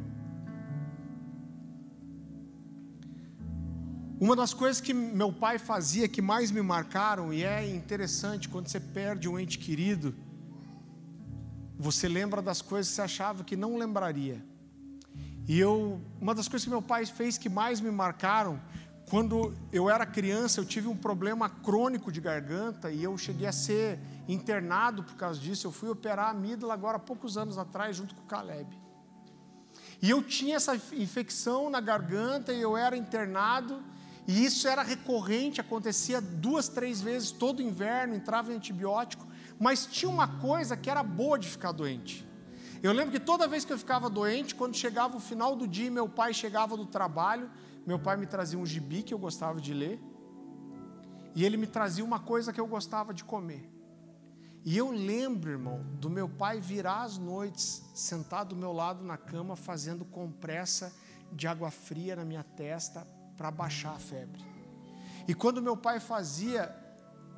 Uma das coisas que meu pai fazia que mais me marcaram, e é interessante, quando você perde um ente querido, você lembra das coisas que você achava que não lembraria. E eu, uma das coisas que meu pai fez que mais me marcaram quando eu era criança, eu tive um problema crônico de garganta e eu cheguei a ser internado por causa disso. Eu fui operar a amígdala agora há poucos anos atrás, junto com o Caleb. E eu tinha essa infecção na garganta e eu era internado. E isso era recorrente, acontecia duas, três vezes todo inverno, entrava em antibiótico. Mas tinha uma coisa que era boa de ficar doente. Eu lembro que toda vez que eu ficava doente, quando chegava o final do dia, meu pai chegava do trabalho, meu pai me trazia um gibi que eu gostava de ler, e ele me trazia uma coisa que eu gostava de comer. E eu lembro, irmão, do meu pai virar às noites, sentado do meu lado na cama, fazendo compressa de água fria na minha testa para baixar a febre. E quando meu pai fazia,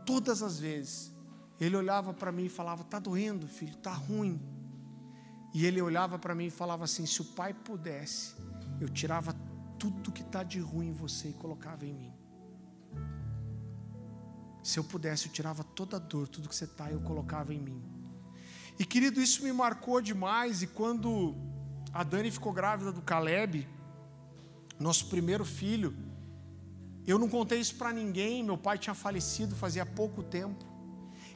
todas as vezes, ele olhava para mim e falava: "Tá doendo, filho, tá ruim". E ele olhava para mim e falava assim: "Se o pai pudesse, eu tirava tudo que está de ruim em você e colocava em mim. Se eu pudesse, eu tirava toda a dor, tudo que você está, eu colocava em mim. E querido, isso me marcou demais. E quando a Dani ficou grávida do Caleb, nosso primeiro filho, eu não contei isso para ninguém. Meu pai tinha falecido fazia pouco tempo.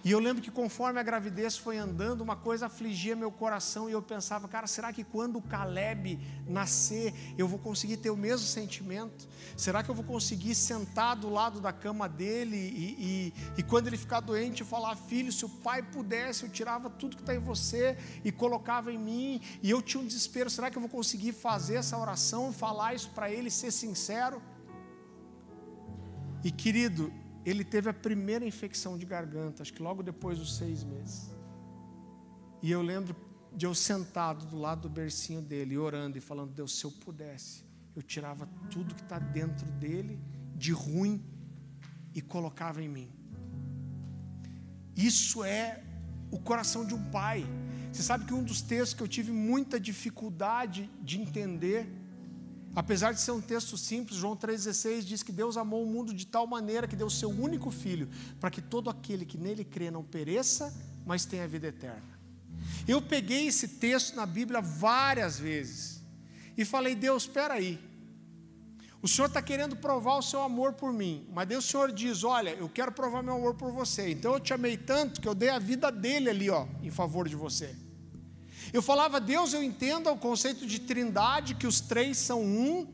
E eu lembro que conforme a gravidez foi andando, uma coisa afligia meu coração e eu pensava, cara, será que quando o Caleb nascer, eu vou conseguir ter o mesmo sentimento? Será que eu vou conseguir sentar do lado da cama dele e, e, e quando ele ficar doente, eu falar, filho, se o pai pudesse, eu tirava tudo que está em você e colocava em mim, e eu tinha um desespero, será que eu vou conseguir fazer essa oração, falar isso para ele, ser sincero? E querido, ele teve a primeira infecção de garganta, acho que logo depois dos seis meses. E eu lembro de eu sentado do lado do bercinho dele, orando e falando: Deus, se eu pudesse, eu tirava tudo que está dentro dele de ruim e colocava em mim. Isso é o coração de um pai. Você sabe que um dos textos que eu tive muita dificuldade de entender Apesar de ser um texto simples, João 3,16 diz que Deus amou o mundo de tal maneira que deu o seu único filho, para que todo aquele que nele crê não pereça, mas tenha vida eterna. Eu peguei esse texto na Bíblia várias vezes e falei: Deus, espera aí. O Senhor está querendo provar o seu amor por mim, mas Deus o Senhor diz: Olha, eu quero provar meu amor por você. Então eu te amei tanto que eu dei a vida dele ali, ó, em favor de você. Eu falava, Deus, eu entendo o conceito de trindade, que os três são um,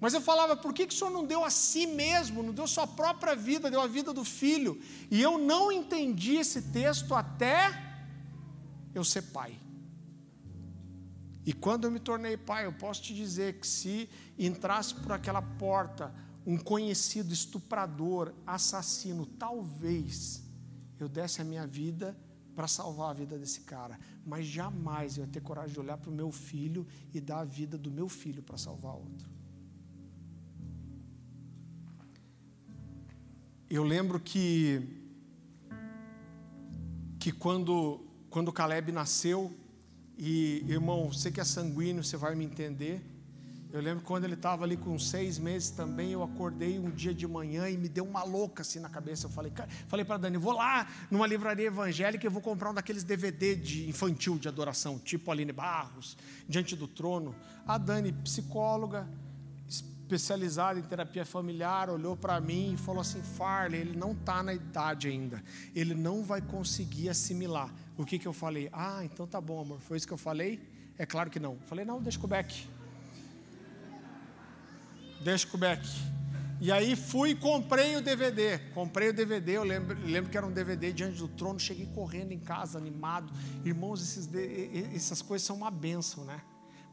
mas eu falava, por que, que o Senhor não deu a si mesmo, não deu sua própria vida, deu a vida do filho? E eu não entendi esse texto até eu ser pai. E quando eu me tornei pai, eu posso te dizer que se entrasse por aquela porta um conhecido estuprador, assassino, talvez eu desse a minha vida para salvar a vida desse cara, mas jamais eu ia ter coragem de olhar para o meu filho e dar a vida do meu filho para salvar outro. Eu lembro que que quando quando Caleb nasceu e irmão, você que é sanguíneo, você vai me entender. Eu lembro quando ele estava ali com seis meses também, eu acordei um dia de manhã e me deu uma louca assim na cabeça. Eu falei, falei para Dani, vou lá numa livraria evangélica e vou comprar um daqueles DVD de infantil de adoração, tipo Aline Barros, Diante do Trono. A Dani, psicóloga, especializada em terapia familiar, olhou para mim e falou assim: Farley, ele não está na idade ainda, ele não vai conseguir assimilar. O que, que eu falei? Ah, então tá bom, amor, foi isso que eu falei? É claro que não. Falei, não, deixa o. Beck. E aí fui e comprei o DVD. Comprei o DVD, eu lembro, lembro que era um DVD diante do trono. Cheguei correndo em casa, animado. Irmãos, esses, essas coisas são uma bênção, né?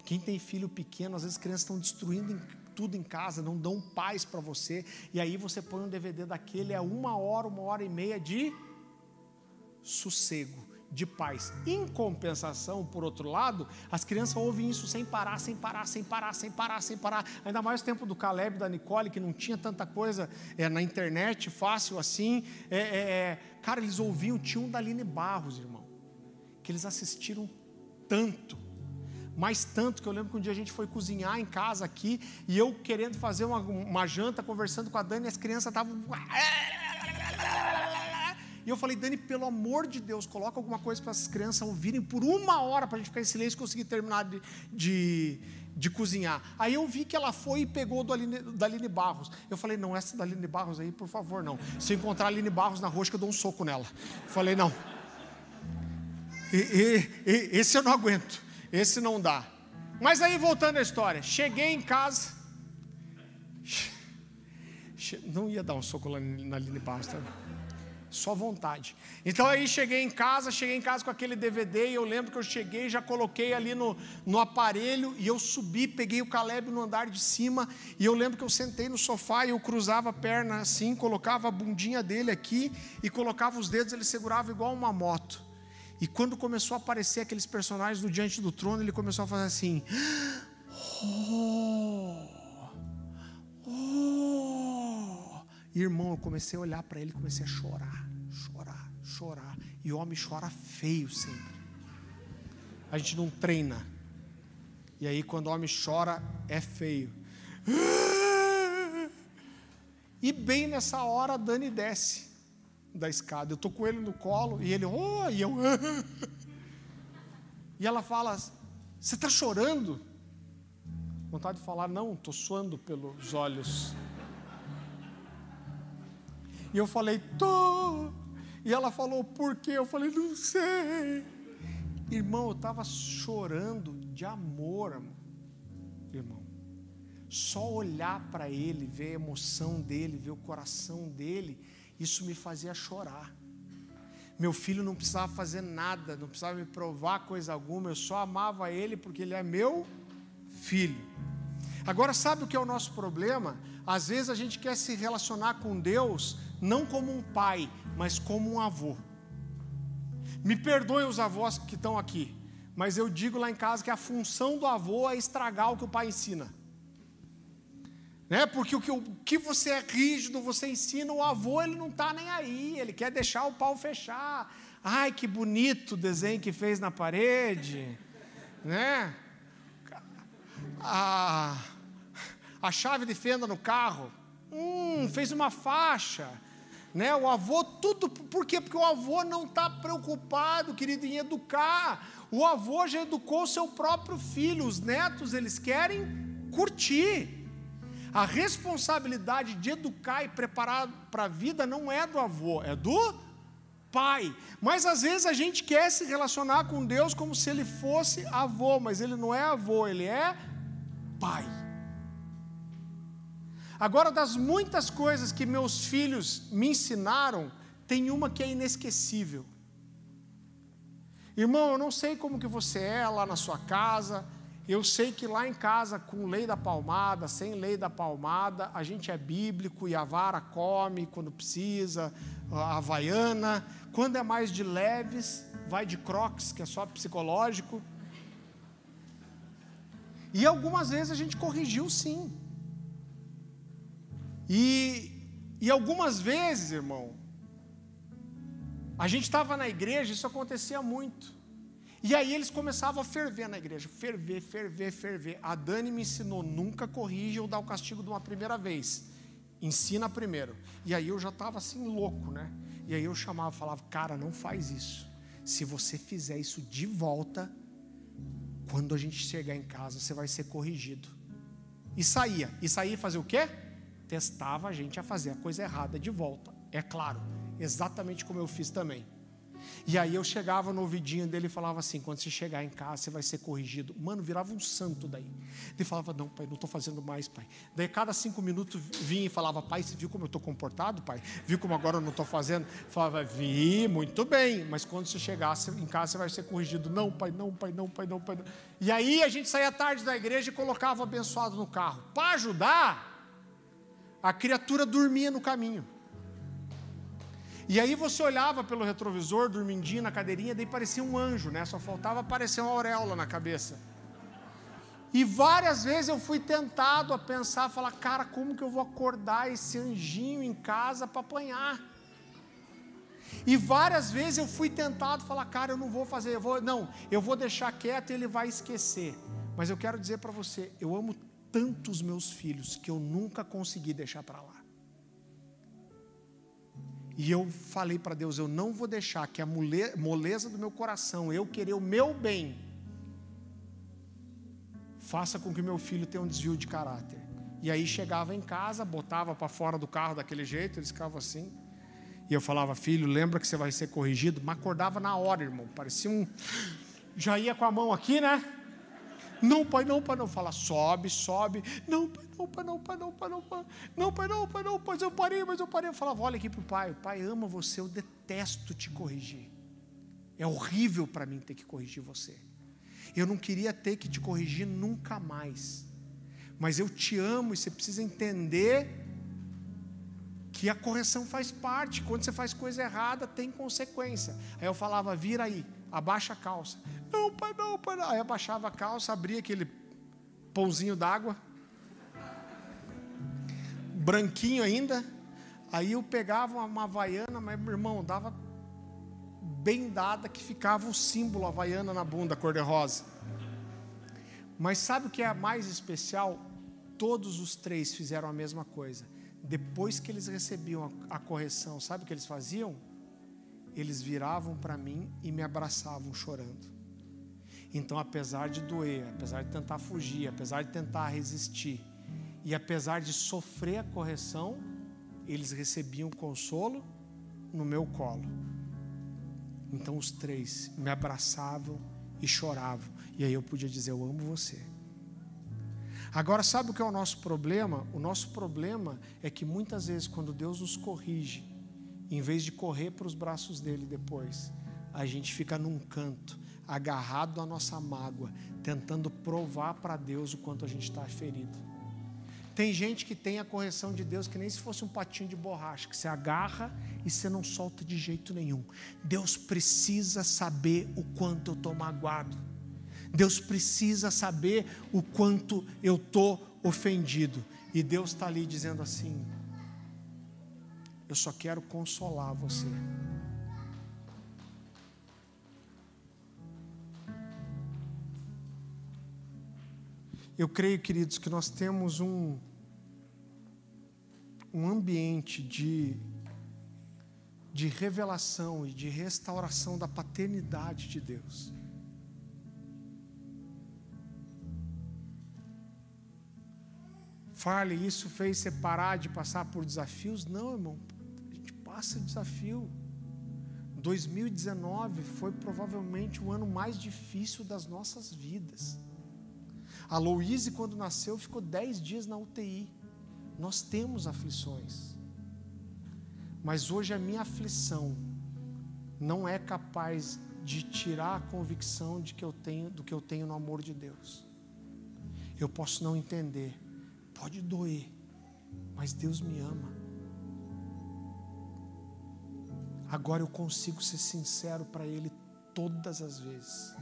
Quem tem filho pequeno, às vezes as crianças estão destruindo tudo em casa, não dão paz para você. E aí você põe um DVD daquele, é uma hora, uma hora e meia de sossego de paz. Em compensação, por outro lado, as crianças ouvem isso sem parar, sem parar, sem parar, sem parar, sem parar. Ainda mais o tempo do Caleb, da Nicole, que não tinha tanta coisa é, na internet fácil assim. É, é, é cara, eles ouviam, tinha um da Aline Barros, irmão, que eles assistiram tanto. Mais tanto que eu lembro que um dia a gente foi cozinhar em casa aqui e eu querendo fazer uma, uma janta, conversando com a Dani, as crianças estavam e eu falei, Dani, pelo amor de Deus, coloca alguma coisa para as crianças ouvirem por uma hora para a gente ficar em silêncio e conseguir terminar de, de, de, cozinhar. Aí eu vi que ela foi e pegou do Aline, da Aline Barros. Eu falei, não, essa da Aline Barros aí, por favor, não. Se eu encontrar a Aline Barros na rosca, eu dou um soco nela. Eu falei, não. E, e, e, esse eu não aguento. Esse não dá. Mas aí, voltando à história, cheguei em casa. Não ia dar um soco na Aline Barros, tá? Só vontade. Então aí cheguei em casa, cheguei em casa com aquele DVD e eu lembro que eu cheguei, já coloquei ali no, no aparelho e eu subi, peguei o Caleb no andar de cima e eu lembro que eu sentei no sofá e eu cruzava a perna assim, colocava a bundinha dele aqui e colocava os dedos, ele segurava igual uma moto. E quando começou a aparecer aqueles personagens do Diante do Trono, ele começou a fazer assim. Oh, oh. Irmão, eu comecei a olhar para ele, comecei a chorar, chorar, chorar. E o homem chora feio sempre. A gente não treina. E aí, quando o homem chora, é feio. E bem nessa hora, Dani desce da escada. Eu estou com ele no colo e ele, oh, e eu. e ela fala: Você está chorando? Vontade de falar, não, estou suando pelos olhos. E eu falei, tô. E ela falou, por quê? Eu falei, não sei. Irmão, eu estava chorando de amor, irmão. Só olhar para ele, ver a emoção dele, ver o coração dele, isso me fazia chorar. Meu filho não precisava fazer nada, não precisava me provar coisa alguma, eu só amava ele porque ele é meu filho. Agora, sabe o que é o nosso problema? Às vezes a gente quer se relacionar com Deus não como um pai, mas como um avô. Me perdoem os avós que estão aqui, mas eu digo lá em casa que a função do avô é estragar o que o pai ensina. Né? Porque o que, o que você é rígido, você ensina, o avô ele não está nem aí, ele quer deixar o pau fechar. Ai, que bonito o desenho que fez na parede, né? A, a chave de fenda no carro, hum, fez uma faixa. Né? O avô, tudo, por quê? Porque o avô não está preocupado, querido, em educar. O avô já educou seu próprio filho, os netos, eles querem curtir. A responsabilidade de educar e preparar para a vida não é do avô, é do pai. Mas às vezes a gente quer se relacionar com Deus como se ele fosse avô, mas ele não é avô, ele é pai. Agora, das muitas coisas que meus filhos me ensinaram, tem uma que é inesquecível. Irmão, eu não sei como que você é lá na sua casa. Eu sei que lá em casa, com lei da palmada, sem lei da palmada, a gente é bíblico e a vara come quando precisa, a havaiana. Quando é mais de leves, vai de crocs, que é só psicológico. E algumas vezes a gente corrigiu sim. E, e algumas vezes, irmão, a gente estava na igreja, isso acontecia muito. E aí eles começavam a ferver na igreja, ferver, ferver, ferver. A Dani me ensinou, nunca corrija ou dá o castigo de uma primeira vez. Ensina primeiro. E aí eu já estava assim louco, né? E aí eu chamava, falava, cara, não faz isso. Se você fizer isso de volta, quando a gente chegar em casa, você vai ser corrigido. E saía. E saía fazer o quê? Testava a gente a fazer a coisa errada de volta. É claro, exatamente como eu fiz também. E aí eu chegava no ouvidinho dele e falava assim: quando você chegar em casa, você vai ser corrigido. Mano, virava um santo daí. Ele falava: não, pai, não estou fazendo mais, pai. Daí cada cinco minutos vinha e falava: pai, você viu como eu estou comportado, pai? Viu como agora eu não estou fazendo? Falava: vi, muito bem. Mas quando você chegar em casa, você vai ser corrigido. Não, pai, não, pai, não, pai, não, pai. Não. E aí a gente saía tarde da igreja e colocava o abençoado no carro. Para ajudar, a criatura dormia no caminho. E aí você olhava pelo retrovisor, dormindinho na cadeirinha, daí parecia um anjo, né? Só faltava aparecer uma auréola na cabeça. E várias vezes eu fui tentado a pensar, falar, cara, como que eu vou acordar esse anjinho em casa para apanhar? E várias vezes eu fui tentado falar, cara, eu não vou fazer, eu vou, não, eu vou deixar quieto e ele vai esquecer. Mas eu quero dizer para você, eu amo tantos meus filhos que eu nunca consegui deixar para lá. E eu falei para Deus: eu não vou deixar que a moleza do meu coração, eu querer o meu bem, faça com que meu filho tenha um desvio de caráter. E aí chegava em casa, botava para fora do carro daquele jeito, eles ficavam assim. E eu falava: filho, lembra que você vai ser corrigido? Mas acordava na hora, irmão. Parecia um. Já ia com a mão aqui, né? Não, pai, não, pai, não. Fala, sobe, sobe. Não, pai, não, pai, não, pai, não, pai, não, pai. Não, pai, não, pai, não, pai, eu parei, mas eu parei. Eu falava, olha aqui para o pai. O pai ama você, eu detesto te corrigir. É horrível para mim ter que corrigir você. Eu não queria ter que te corrigir nunca mais. Mas eu te amo e você precisa entender que a correção faz parte. Quando você faz coisa errada, tem consequência. Aí eu falava, vira aí abaixa a calça. Não, pai, não, pai, não. Aí abaixava a calça, abria aquele pãozinho d'água, branquinho ainda. Aí eu pegava uma havaiana, mas meu irmão, dava bem dada que ficava o símbolo havaiana na bunda, cor-de-rosa. Mas sabe o que é mais especial? Todos os três fizeram a mesma coisa. Depois que eles recebiam a, a correção, sabe o que eles faziam? Eles viravam para mim e me abraçavam chorando. Então, apesar de doer, apesar de tentar fugir, apesar de tentar resistir, e apesar de sofrer a correção, eles recebiam consolo no meu colo. Então os três me abraçavam e choravam. E aí eu podia dizer: Eu amo você. Agora, sabe o que é o nosso problema? O nosso problema é que muitas vezes, quando Deus nos corrige, em vez de correr para os braços dele depois, a gente fica num canto, agarrado à nossa mágoa, tentando provar para Deus o quanto a gente está ferido. Tem gente que tem a correção de Deus que nem se fosse um patinho de borracha, que você agarra e você não solta de jeito nenhum. Deus precisa saber o quanto eu estou magoado. Deus precisa saber o quanto eu estou ofendido. E Deus está ali dizendo assim: Eu só quero consolar você. Eu creio, queridos, que nós temos um, um ambiente de, de revelação e de restauração da paternidade de Deus. Fale, isso fez você parar de passar por desafios? Não, irmão, gente passa desafio. 2019 foi provavelmente o ano mais difícil das nossas vidas. A Louise, quando nasceu, ficou dez dias na UTI. Nós temos aflições. Mas hoje a minha aflição não é capaz de tirar a convicção de que eu tenho, do que eu tenho no amor de Deus. Eu posso não entender, pode doer, mas Deus me ama. Agora eu consigo ser sincero para Ele todas as vezes.